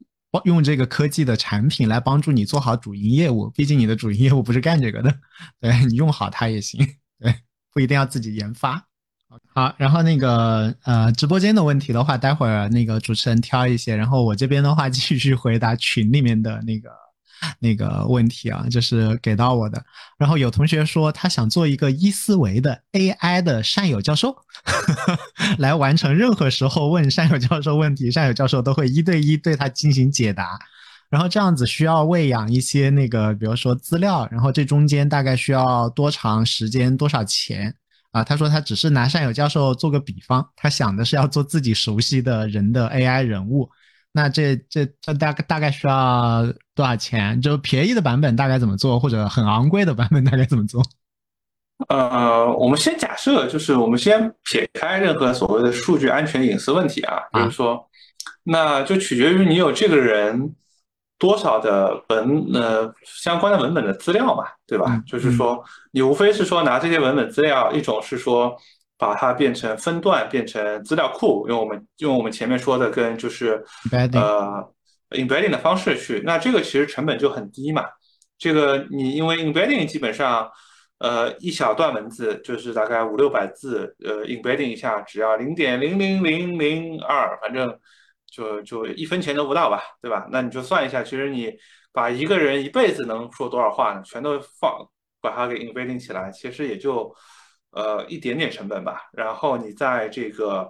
用这个科技的产品来帮助你做好主营业务，毕竟你的主营业务不是干这个的，对你用好它也行，对，不一定要自己研发。好，然后那个呃，直播间的问题的话，待会儿那个主持人挑一些，然后我这边的话继续回答群里面的那个。那个问题啊，就是给到我的。然后有同学说他想做一个一思维的 AI 的善友教授，来完成任何时候问善友教授问题，善友教授都会一对一对他进行解答。然后这样子需要喂养一些那个，比如说资料，然后这中间大概需要多长时间、多少钱啊？他说他只是拿善友教授做个比方，他想的是要做自己熟悉的人的 AI 人物。那这这这大概大概需要多少钱？就便宜的版本大概怎么做，或者很昂贵的版本大概怎么做？呃，我们先假设，就是我们先撇开任何所谓的数据安全隐私问题啊，就是说，那就取决于你有这个人多少的文呃相关的文本的资料嘛，对吧？就是说，你无非是说拿这些文本资料，一种是说。把它变成分段，变成资料库，用我们用我们前面说的跟就是呃 embedding 的方式去，那这个其实成本就很低嘛。这个你因为 embedding 基本上呃一小段文字就是大概五六百字，呃 embedding 一下只要零点零零零零二，反正就就一分钱都不到吧，对吧？那你就算一下，其实你把一个人一辈子能说多少话呢？全都放把它给 embedding 起来，其实也就。呃，一点点成本吧，然后你在这个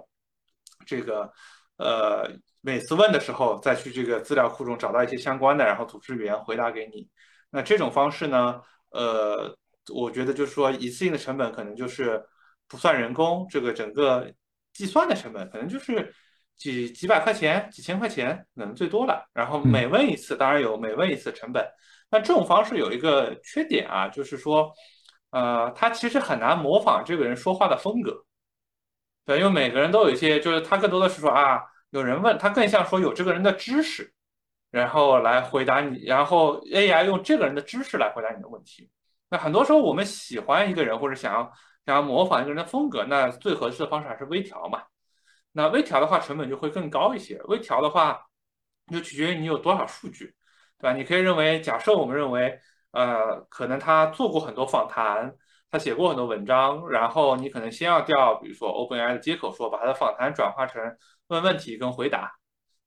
这个呃每次问的时候，再去这个资料库中找到一些相关的，然后组织语言回答给你。那这种方式呢，呃，我觉得就是说一次性的成本可能就是不算人工，这个整个计算的成本可能就是几几百块钱、几千块钱，可能最多了。然后每问一次，当然有每问一次成本。那这种方式有一个缺点啊，就是说。呃，他其实很难模仿这个人说话的风格，对，因为每个人都有一些，就是他更多的是说啊，有人问他更像说有这个人的知识，然后来回答你，然后 AI 用这个人的知识来回答你的问题。那很多时候我们喜欢一个人或者想要想要模仿一个人的风格，那最合适的方式还是微调嘛。那微调的话成本就会更高一些，微调的话就取决于你有多少数据，对吧？你可以认为，假设我们认为。呃，可能他做过很多访谈，他写过很多文章，然后你可能先要调，比如说 OpenAI 的接口，说把他的访谈转化成问问题跟回答，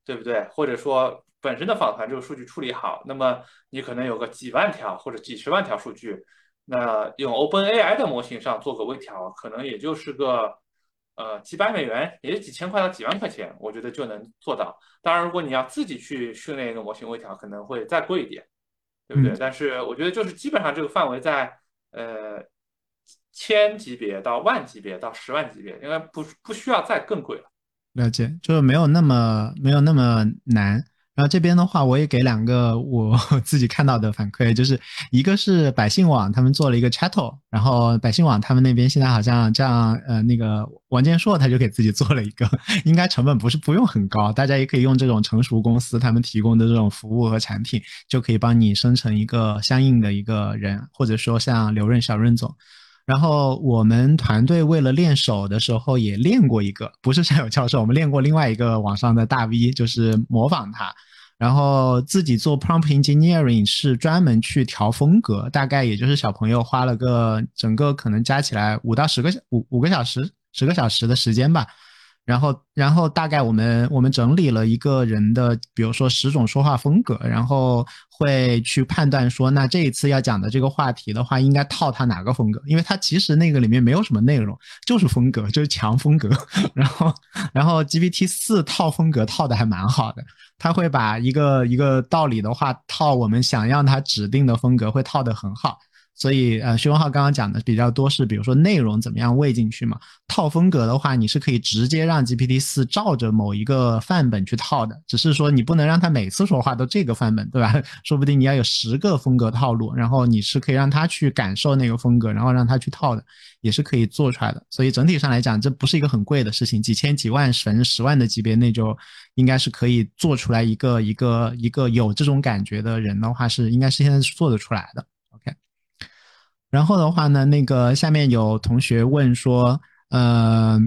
对不对？或者说本身的访谈这个数据处理好，那么你可能有个几万条或者几十万条数据，那用 OpenAI 的模型上做个微调，可能也就是个呃几百美元，也就几千块到几万块钱，我觉得就能做到。当然，如果你要自己去训练一个模型微调，可能会再贵一点。对不对？但是我觉得就是基本上这个范围在呃千级别到万级别到十万级别，应该不不需要再更贵了。了解，就是没有那么没有那么难。然后这边的话，我也给两个我 自己看到的反馈，就是一个是百姓网他们做了一个 chatto，然后百姓网他们那边现在好像这样，呃，那个王建硕他就给自己做了一个，应该成本不是不用很高，大家也可以用这种成熟公司他们提供的这种服务和产品，就可以帮你生成一个相应的一个人，或者说像刘润小润总。然后我们团队为了练手的时候也练过一个，不是山友教授，我们练过另外一个网上的大 V，就是模仿他，然后自己做 prompt engineering 是专门去调风格，大概也就是小朋友花了个整个可能加起来五到十个五五个小时十个小时的时间吧。然后，然后大概我们我们整理了一个人的，比如说十种说话风格，然后会去判断说，那这一次要讲的这个话题的话，应该套他哪个风格？因为他其实那个里面没有什么内容，就是风格，就是强风格。然后，然后 GPT 四套风格套的还蛮好的，他会把一个一个道理的话套我们想让他指定的风格，会套的很好。所以，呃，徐文浩刚刚讲的比较多是，比如说内容怎么样喂进去嘛。套风格的话，你是可以直接让 GPT 四照着某一个范本去套的，只是说你不能让它每次说话都这个范本，对吧？说不定你要有十个风格套路，然后你是可以让它去感受那个风格，然后让它去套的，也是可以做出来的。所以整体上来讲，这不是一个很贵的事情，几千几万甚至十万的级别，那就应该是可以做出来一个一个一个有这种感觉的人的话，是应该是现在是做得出来的。然后的话呢，那个下面有同学问说，呃，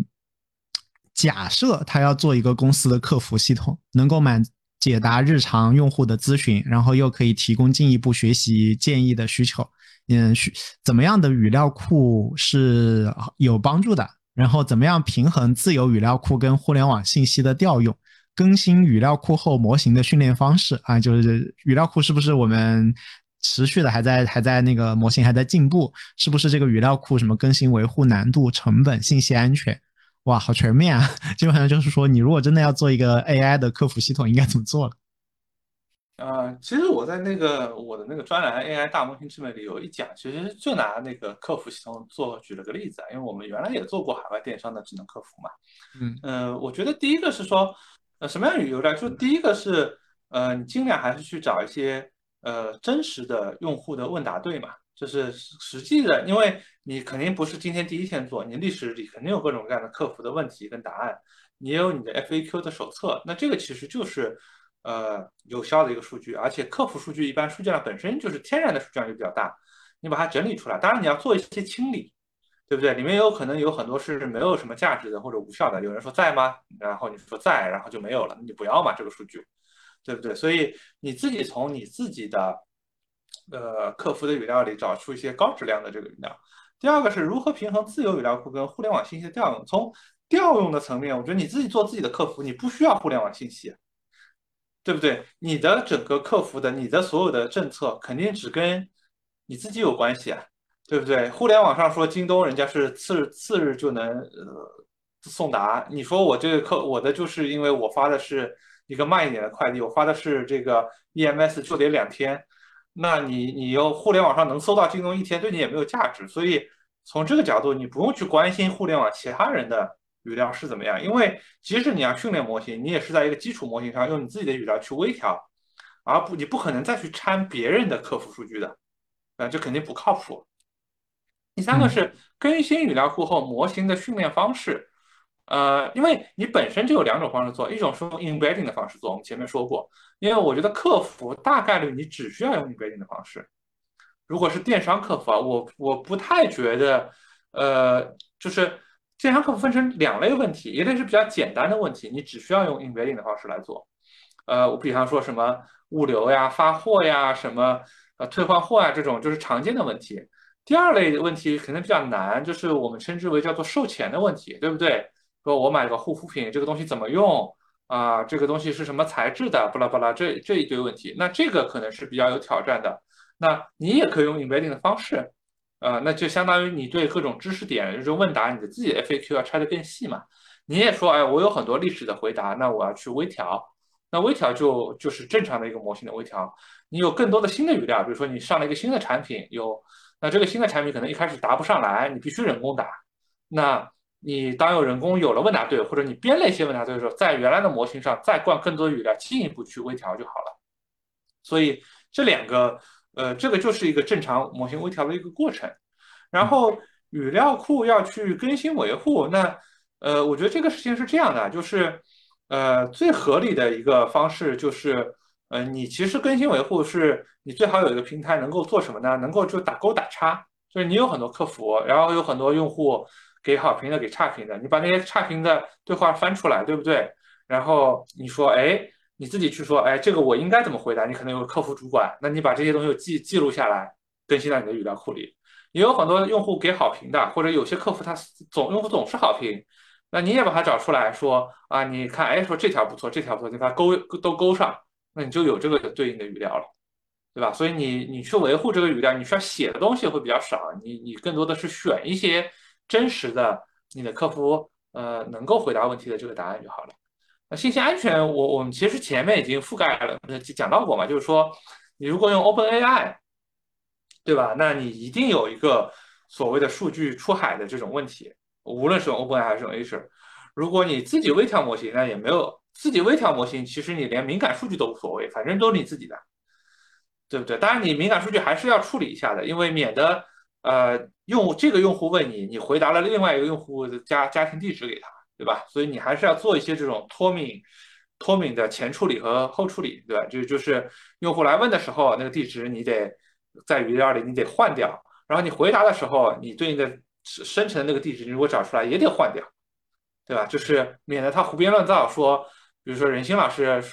假设他要做一个公司的客服系统，能够满解答日常用户的咨询，然后又可以提供进一步学习建议的需求，嗯，需怎么样的语料库是有帮助的？然后怎么样平衡自由语料库跟互联网信息的调用？更新语料库后模型的训练方式啊，就是语料库是不是我们？持续的还在还在那个模型还在进步，是不是这个语料库什么更新维护难度、成本、信息安全？哇，好全面啊！基本上就是说，你如果真的要做一个 AI 的客服系统，应该怎么做了？呃，其实我在那个我的那个专栏 AI 大模型之美里有一讲，其实就拿那个客服系统做举了个例子啊，因为我们原来也做过海外电商的智能客服嘛。嗯呃，我觉得第一个是说，呃，什么样的语料？就第一个是，呃，你尽量还是去找一些。呃，真实的用户的问答对嘛？就是实际的，因为你肯定不是今天第一天做，你历史里肯定有各种各样的客服的问题跟答案，你也有你的 FAQ 的手册，那这个其实就是呃有效的一个数据，而且客服数据一般数据量本身就是天然的数据量就比较大，你把它整理出来，当然你要做一些清理，对不对？里面有可能有很多是没有什么价值的或者无效的，有人说在吗？然后你说在，然后就没有了，你不要嘛这个数据。对不对？所以你自己从你自己的呃客服的语料里找出一些高质量的这个语料。第二个是如何平衡自由语料库跟互联网信息的调用。从调用的层面，我觉得你自己做自己的客服，你不需要互联网信息，对不对？你的整个客服的你的所有的政策肯定只跟你自己有关系啊，对不对？互联网上说京东人家是次日次日就能呃送达，你说我这个客我的就是因为我发的是。一个慢一点的快递，我发的是这个 EMS 就得两天，那你你又互联网上能搜到京东一天，对你也没有价值。所以从这个角度，你不用去关心互联网其他人的语料是怎么样，因为即使你要训练模型，你也是在一个基础模型上用你自己的语料去微调，而不你不可能再去掺别人的客服数据的，啊，这肯定不靠谱。第三个是更新语料库后模型的训练方式。呃，因为你本身就有两种方式做，一种是用 embedding 的方式做，我们前面说过。因为我觉得客服大概率你只需要用 embedding 的方式。如果是电商客服啊，我我不太觉得，呃，就是电商客服分成两类问题，一类是比较简单的问题，你只需要用 embedding 的方式来做。呃，我比方说什么物流呀、发货呀、什么呃退换货呀这种，就是常见的问题。第二类问题可能比较难，就是我们称之为叫做售前的问题，对不对？说我买个护肤品，这个东西怎么用啊？这个东西是什么材质的？巴拉巴拉，这这一堆问题，那这个可能是比较有挑战的。那你也可以用 embedding 的方式，呃，那就相当于你对各种知识点，就是问答，你的自己的 FAQ 要拆得更细嘛。你也说，哎，我有很多历史的回答，那我要去微调，那微调就就是正常的一个模型的微调。你有更多的新的语料，比如说你上了一个新的产品，有那这个新的产品可能一开始答不上来，你必须人工答，那。你当有人工有了问答对，或者你编了一些问答对的时候，在原来的模型上再灌更多的语料，进一步去微调就好了。所以这两个，呃，这个就是一个正常模型微调的一个过程。然后语料库要去更新维护，那，呃，我觉得这个事情是这样的，就是，呃，最合理的一个方式就是，呃，你其实更新维护是你最好有一个平台能够做什么呢？能够就打勾打叉，就是你有很多客服，然后有很多用户。给好评的，给差评的，你把那些差评的对话翻出来，对不对？然后你说，哎，你自己去说，哎，这个我应该怎么回答？你可能有客服主管，那你把这些东西记记录下来，更新到你的语料库里。也有很多用户给好评的，或者有些客服他总用户总是好评，那你也把它找出来说啊，你看，哎，说这条不错，这条不错，你把它勾都勾上，那你就有这个对应的语料了，对吧？所以你你去维护这个语料，你需要写的东西会比较少，你你更多的是选一些。真实的，你的客服呃能够回答问题的这个答案就好了。那信息安全，我我们其实前面已经覆盖了，讲到过嘛，就是说你如果用 OpenAI，对吧？那你一定有一个所谓的数据出海的这种问题，无论是用 OpenAI 还是用 Azure。如果你自己微调模型，那也没有自己微调模型，其实你连敏感数据都无所谓，反正都是你自己的，对不对？当然你敏感数据还是要处理一下的，因为免得。呃，用这个用户问你，你回答了另外一个用户的家家庭地址给他，对吧？所以你还是要做一些这种脱敏、脱敏的前处理和后处理，对吧？就就是用户来问的时候，那个地址你得在语料里你得换掉，然后你回答的时候，你对应的生成的那个地址，你如果找出来也得换掉，对吧？就是免得他胡编乱造，说比如说任鑫老师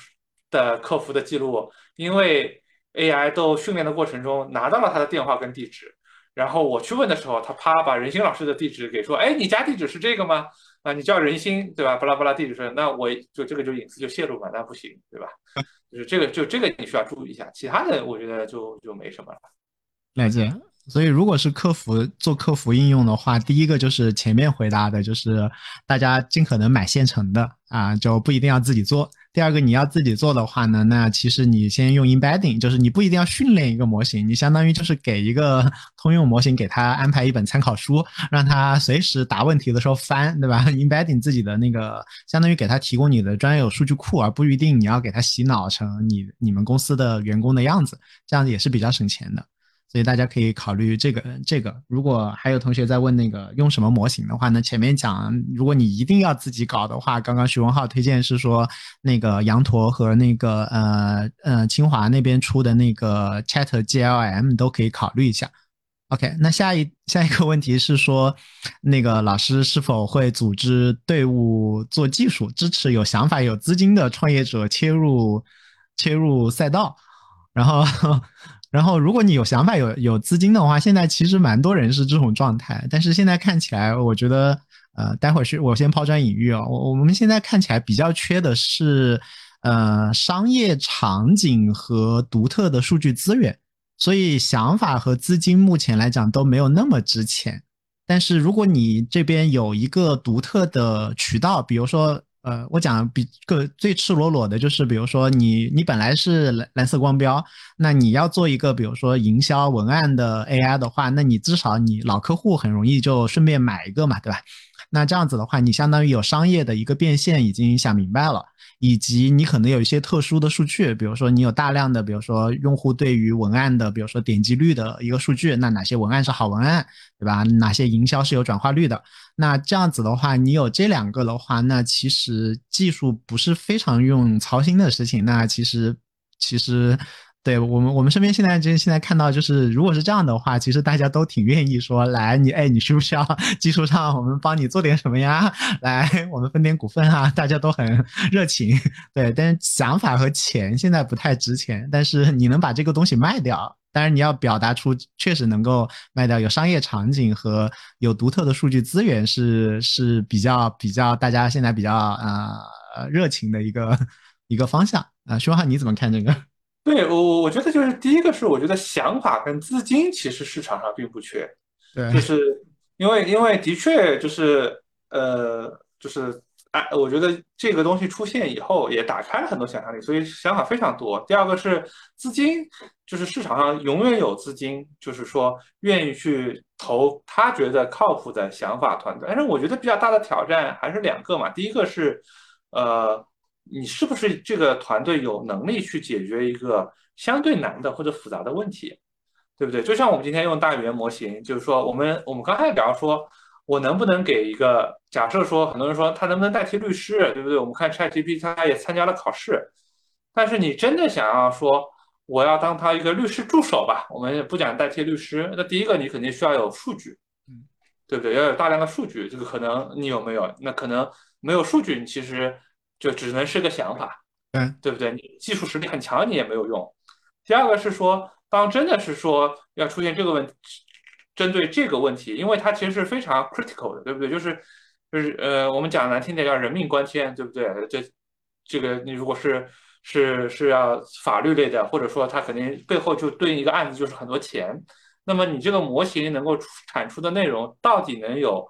的客服的记录，因为 AI 都训练的过程中拿到了他的电话跟地址。然后我去问的时候，他啪把任鑫老师的地址给说，哎，你家地址是这个吗？啊，你叫任鑫对吧？巴拉巴拉地址是，那我就这个就隐私就泄露嘛，那不行对吧？就是这个就这个你需要注意一下，其他的我觉得就就没什么了。来自。所以，如果是客服做客服应用的话，第一个就是前面回答的，就是大家尽可能买现成的啊，就不一定要自己做。第二个，你要自己做的话呢，那其实你先用 embedding，就是你不一定要训练一个模型，你相当于就是给一个通用模型，给他安排一本参考书，让他随时答问题的时候翻，对吧？embedding 自己的那个，相当于给他提供你的专有数据库，而不一定你要给他洗脑成你你们公司的员工的样子，这样子也是比较省钱的。所以大家可以考虑这个这个。如果还有同学在问那个用什么模型的话呢？前面讲，如果你一定要自己搞的话，刚刚徐文浩推荐是说那个羊驼和那个呃呃清华那边出的那个 Chat GLM 都可以考虑一下。OK，那下一下一个问题是说，那个老师是否会组织队伍做技术，支持有想法有资金的创业者切入切入赛道，然后。然后，如果你有想法、有有资金的话，现在其实蛮多人是这种状态。但是现在看起来，我觉得，呃，待会儿去我先抛砖引玉啊。我我们现在看起来比较缺的是，呃，商业场景和独特的数据资源。所以想法和资金目前来讲都没有那么值钱。但是如果你这边有一个独特的渠道，比如说。呃，我讲比个最赤裸裸的就是，比如说你你本来是蓝蓝色光标，那你要做一个比如说营销文案的 AI 的话，那你至少你老客户很容易就顺便买一个嘛，对吧？那这样子的话，你相当于有商业的一个变现已经想明白了。以及你可能有一些特殊的数据，比如说你有大量的，比如说用户对于文案的，比如说点击率的一个数据，那哪些文案是好文案，对吧？哪些营销是有转化率的？那这样子的话，你有这两个的话，那其实技术不是非常用操心的事情。那其实，其实。对我们，我们身边现在就现在看到，就是如果是这样的话，其实大家都挺愿意说，来你哎，你需不需要技术上我们帮你做点什么呀？来，我们分点股份啊，大家都很热情。对，但是想法和钱现在不太值钱，但是你能把这个东西卖掉，当然你要表达出确实能够卖掉，有商业场景和有独特的数据资源是是比较比较大家现在比较呃热情的一个一个方向啊。徐浩，你怎么看这个？对我，我我觉得就是第一个是，我觉得想法跟资金其实市场上并不缺，对，就是因为因为的确就是呃就是哎，我觉得这个东西出现以后也打开了很多想象力，所以想法非常多。第二个是资金，就是市场上永远有资金，就是说愿意去投他觉得靠谱的想法团队。但是我觉得比较大的挑战还是两个嘛，第一个是，呃，你是不是这个团队有能力去解决一个相对难的或者复杂的问题，对不对？就像我们今天用大语言模型，就是说我们我们刚才聊说，我能不能给一个假设说，很多人说他能不能代替律师，对不对？我们看 ChatGPT，他也参加了考试，但是你真的想要说。我要当他一个律师助手吧，我们也不讲代替律师。那第一个，你肯定需要有数据，嗯，对不对？要有大量的数据，这个可能你有没有？那可能没有数据，你其实就只能是个想法，嗯，对不对？你技术实力很强，你也没有用。第二个是说，当真的是说要出现这个问题，针对这个问题，因为它其实是非常 critical 的，对不对？就是就是呃，我们讲难听点叫人命关天，对不对？这这个你如果是。是是要法律类的，或者说它肯定背后就对应一个案子就是很多钱。那么你这个模型能够产出的内容到底能有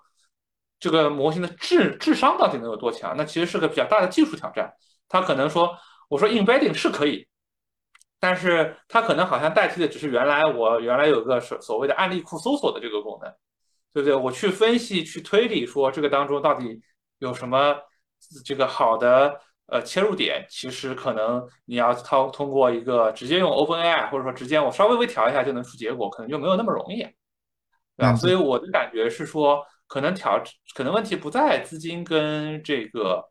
这个模型的智智商到底能有多强？那其实是个比较大的技术挑战。它可能说，我说 embedding 是可以，但是它可能好像代替的只是原来我原来有个所所谓的案例库搜索的这个功能，对不对？我去分析去推理说这个当中到底有什么这个好的。呃，切入点其实可能你要通通过一个直接用 OpenAI，或者说直接我稍微微调一下就能出结果，可能就没有那么容易，对吧？所以我的感觉是说，可能调可能问题不在资金跟这个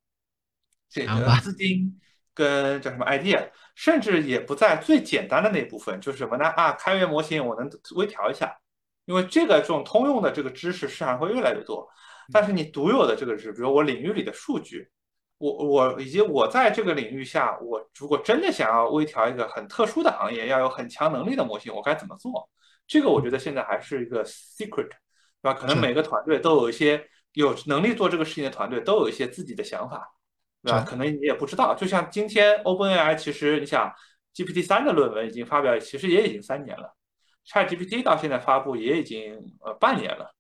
这个资金跟叫什么 idea，甚至也不在最简单的那部分，就是什么呢？啊，开源模型我能微调一下，因为这个这种通用的这个知识市场会越来越多，但是你独有的这个是，比如我领域里的数据。我我以及我在这个领域下，我如果真的想要微调一个很特殊的行业，要有很强能力的模型，我该怎么做？这个我觉得现在还是一个 secret，对吧？可能每个团队都有一些有能力做这个事情的团队都有一些自己的想法，对吧？可能你也不知道。就像今天 OpenAI，其实你想 GPT 三的论文已经发表，其实也已经三年了；ChatGPT 到现在发布也已经呃半年了，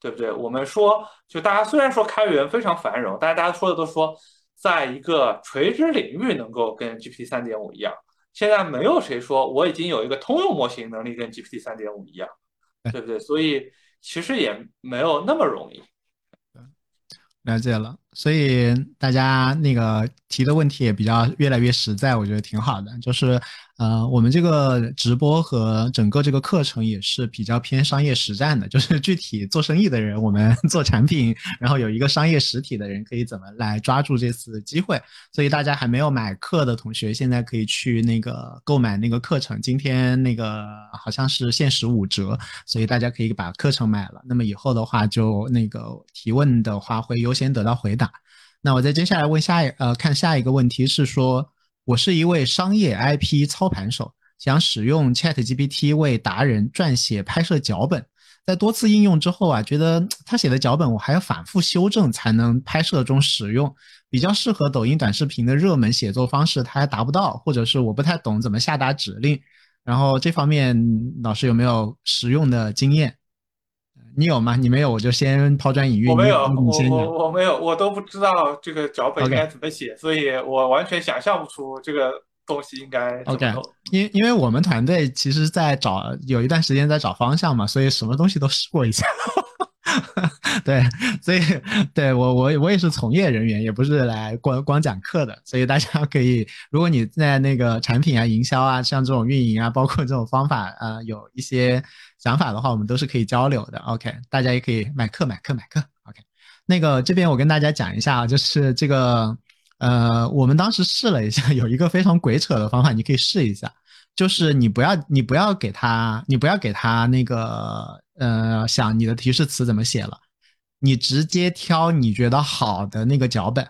对不对？我们说，就大家虽然说开源非常繁荣，但是大家说的都说。在一个垂直领域能够跟 GPT 三点五一样，现在没有谁说我已经有一个通用模型能力跟 GPT 三点五一样，对不对？所以其实也没有那么容易。了解了。所以大家那个提的问题也比较越来越实在，我觉得挺好的。就是，呃，我们这个直播和整个这个课程也是比较偏商业实战的。就是具体做生意的人，我们做产品，然后有一个商业实体的人，可以怎么来抓住这次机会？所以大家还没有买课的同学，现在可以去那个购买那个课程。今天那个好像是限时五折，所以大家可以把课程买了。那么以后的话，就那个提问的话会优先得到回答。那我再接下来问下一呃，看下一个问题是说，我是一位商业 IP 操盘手，想使用 ChatGPT 为达人撰写拍摄脚本，在多次应用之后啊，觉得他写的脚本我还要反复修正才能拍摄中使用，比较适合抖音短视频的热门写作方式，他还达不到，或者是我不太懂怎么下达指令，然后这方面老师有没有实用的经验？你有吗？你没有，我就先抛砖引玉。我没有，我我我没有，我都不知道这个脚本应该怎么写，所以我完全想象不出这个东西应该怎么弄。因因为我们团队其实在找，有一段时间在找方向嘛，所以什么东西都试过一下。对，所以对我我我也是从业人员，也不是来光光讲课的，所以大家可以，如果你在那个产品啊、营销啊、像这种运营啊，包括这种方法呃，有一些想法的话，我们都是可以交流的。OK，大家也可以买课买课买课。OK，那个这边我跟大家讲一下啊，就是这个呃，我们当时试了一下，有一个非常鬼扯的方法，你可以试一下，就是你不要你不要给他你不要给他那个。呃，想你的提示词怎么写了？你直接挑你觉得好的那个脚本，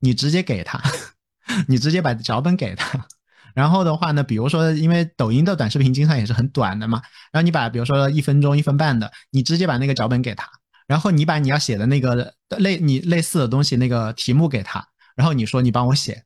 你直接给他，你直接把脚本给他。然后的话呢，比如说，因为抖音的短视频经常也是很短的嘛，然后你把比如说一分钟、一分半的，你直接把那个脚本给他，然后你把你要写的那个类你类似的东西那个题目给他，然后你说你帮我写。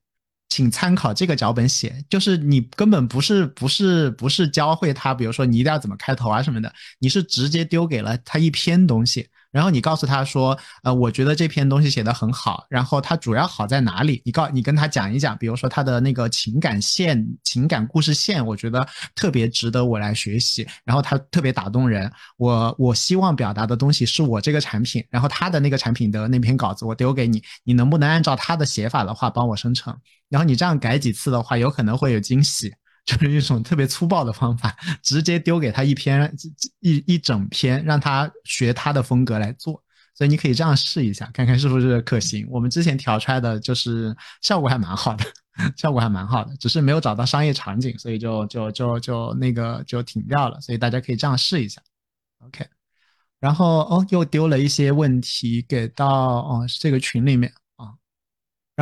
请参考这个脚本写，就是你根本不是不是不是教会他，比如说你一定要怎么开头啊什么的，你是直接丢给了他一篇东西，然后你告诉他说，呃，我觉得这篇东西写的很好，然后它主要好在哪里？你告你跟他讲一讲，比如说他的那个情感线、情感故事线，我觉得特别值得我来学习，然后他特别打动人。我我希望表达的东西是我这个产品，然后他的那个产品的那篇稿子我丢给你，你能不能按照他的写法的话帮我生成？然后你这样改几次的话，有可能会有惊喜。就是一种特别粗暴的方法，直接丢给他一篇一一整篇，让他学他的风格来做。所以你可以这样试一下，看看是不是可行。我们之前调出来的就是效果还蛮好的，效果还蛮好的，只是没有找到商业场景，所以就就就就那个就停掉了。所以大家可以这样试一下。OK，然后哦，又丢了一些问题给到哦这个群里面。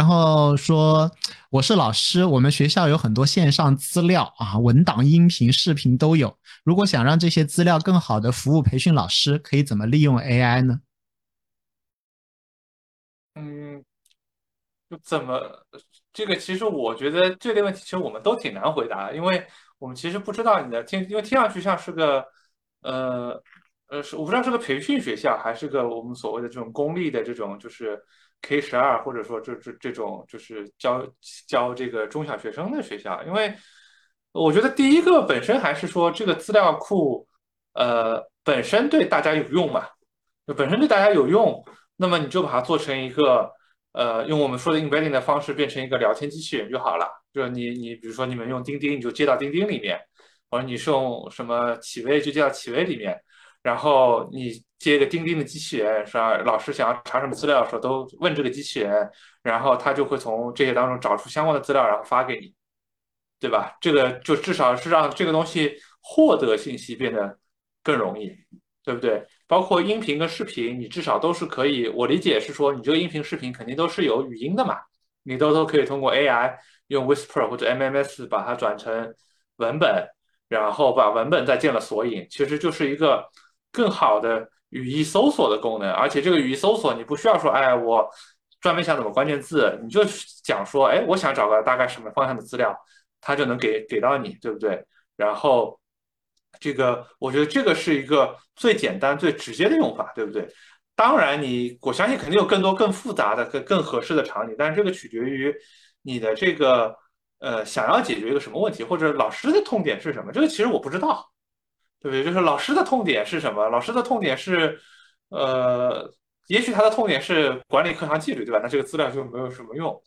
然后说我是老师，我们学校有很多线上资料啊，文档、音频、视频都有。如果想让这些资料更好的服务培训老师，可以怎么利用 AI 呢？嗯，怎么这个？其实我觉得这类问题其实我们都挺难回答，因为我们其实不知道你的听，因为听上去像是个呃呃，是我不知道是个培训学校还是个我们所谓的这种公立的这种就是。K 十二，或者说这这这种就是教教这个中小学生的学校，因为我觉得第一个本身还是说这个资料库，呃，本身对大家有用嘛，就本身对大家有用，那么你就把它做成一个，呃，用我们说的 embedding 的方式变成一个聊天机器人就好了。就是你你比如说你们用钉钉，你就接到钉钉里面，或者你是用什么企微就接到企微里面。然后你接一个钉钉的机器人，是吧？老师想要查什么资料的时候，都问这个机器人，然后他就会从这些当中找出相关的资料，然后发给你，对吧？这个就至少是让这个东西获得信息变得更容易，对不对？包括音频跟视频，你至少都是可以。我理解是说，你这个音频、视频肯定都是有语音的嘛，你都都可以通过 AI 用 Whisper 或者 MMS 把它转成文本，然后把文本再建了索引，其实就是一个。更好的语义搜索的功能，而且这个语义搜索你不需要说，哎，我专门想怎么关键字，你就讲说，哎，我想找个大概什么方向的资料，它就能给给到你，对不对？然后这个我觉得这个是一个最简单、最直接的用法，对不对？当然，你我相信肯定有更多更复杂的、更更合适的场景，但是这个取决于你的这个呃想要解决一个什么问题，或者老师的痛点是什么，这个其实我不知道。对不对？就是老师的痛点是什么？老师的痛点是，呃，也许他的痛点是管理课堂纪律，对吧？那这个资料就没有什么用，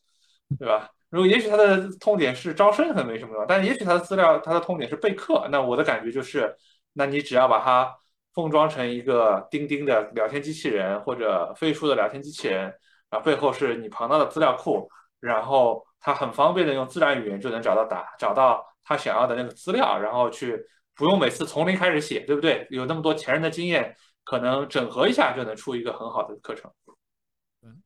对吧？如果也许他的痛点是招生，很没什么用。但是也许他的资料，他的痛点是备课。那我的感觉就是，那你只要把它封装成一个钉钉的聊天机器人，或者飞书的聊天机器人，然后背后是你庞大的资料库，然后他很方便的用自然语言就能找到答，找到他想要的那个资料，然后去。不用每次从零开始写，对不对？有那么多前人的经验，可能整合一下就能出一个很好的课程。嗯，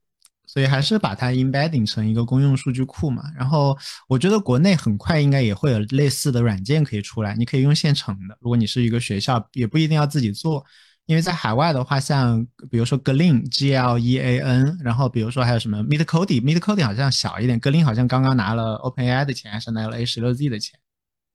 所以还是把它 embedding 成一个公用数据库嘛。然后我觉得国内很快应该也会有类似的软件可以出来，你可以用现成的。如果你是一个学校，也不一定要自己做，因为在海外的话，像比如说 Glean，G L E A N，然后比如说还有什么 Meet Cody，Meet Cody 好像小一点，Glean 好像刚刚拿了 OpenAI 的钱，还是拿了 A 十六 Z 的钱。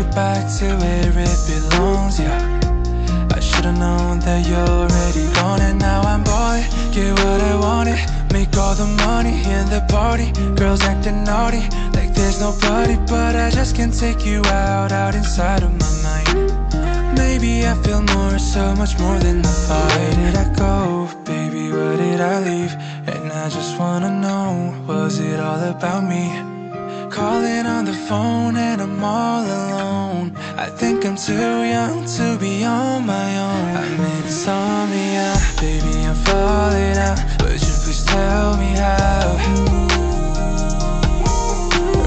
it back to where it belongs, yeah. I should've known that you're already gone And now I'm bored, get what I wanted. Make all the money in the party. Girls acting naughty, like there's nobody But I just can't take you out, out inside of my mind. Maybe I feel more, so much more than the fight Where did I go, baby, where did I leave? And I just wanna know, was it all about me? Calling on the phone and I'm all alone I think I'm too young to be on my own I'm insomnia, baby I'm falling out Would you please tell me how?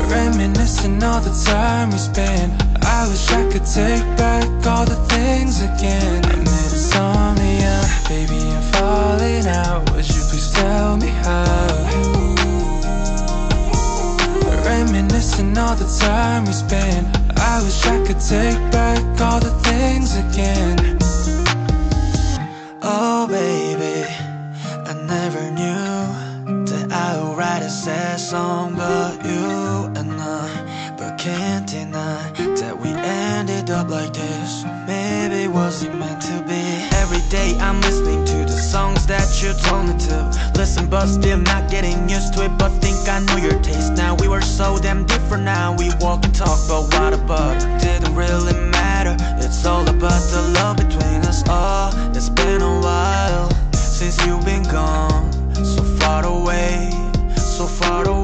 Reminiscing all the time we spent I wish I could take back all the things again. I made insomnia, baby, I'm falling out. Would you please tell me how? Reminiscing all the time we spent. I wish I could take back all the things again. Oh, baby, I never knew that I would write a sad song about you and I. But can't deny that we up like this. Maybe was it meant to be. Every day I'm listening to the songs that you told me to. Listen but still not getting used to it But think I know your taste. Now We were so damn different. Now We walk and talk but what about? Didn't really matter. It's all about the love between us all. Oh, It's been a while since you've been gone. So far away, so far away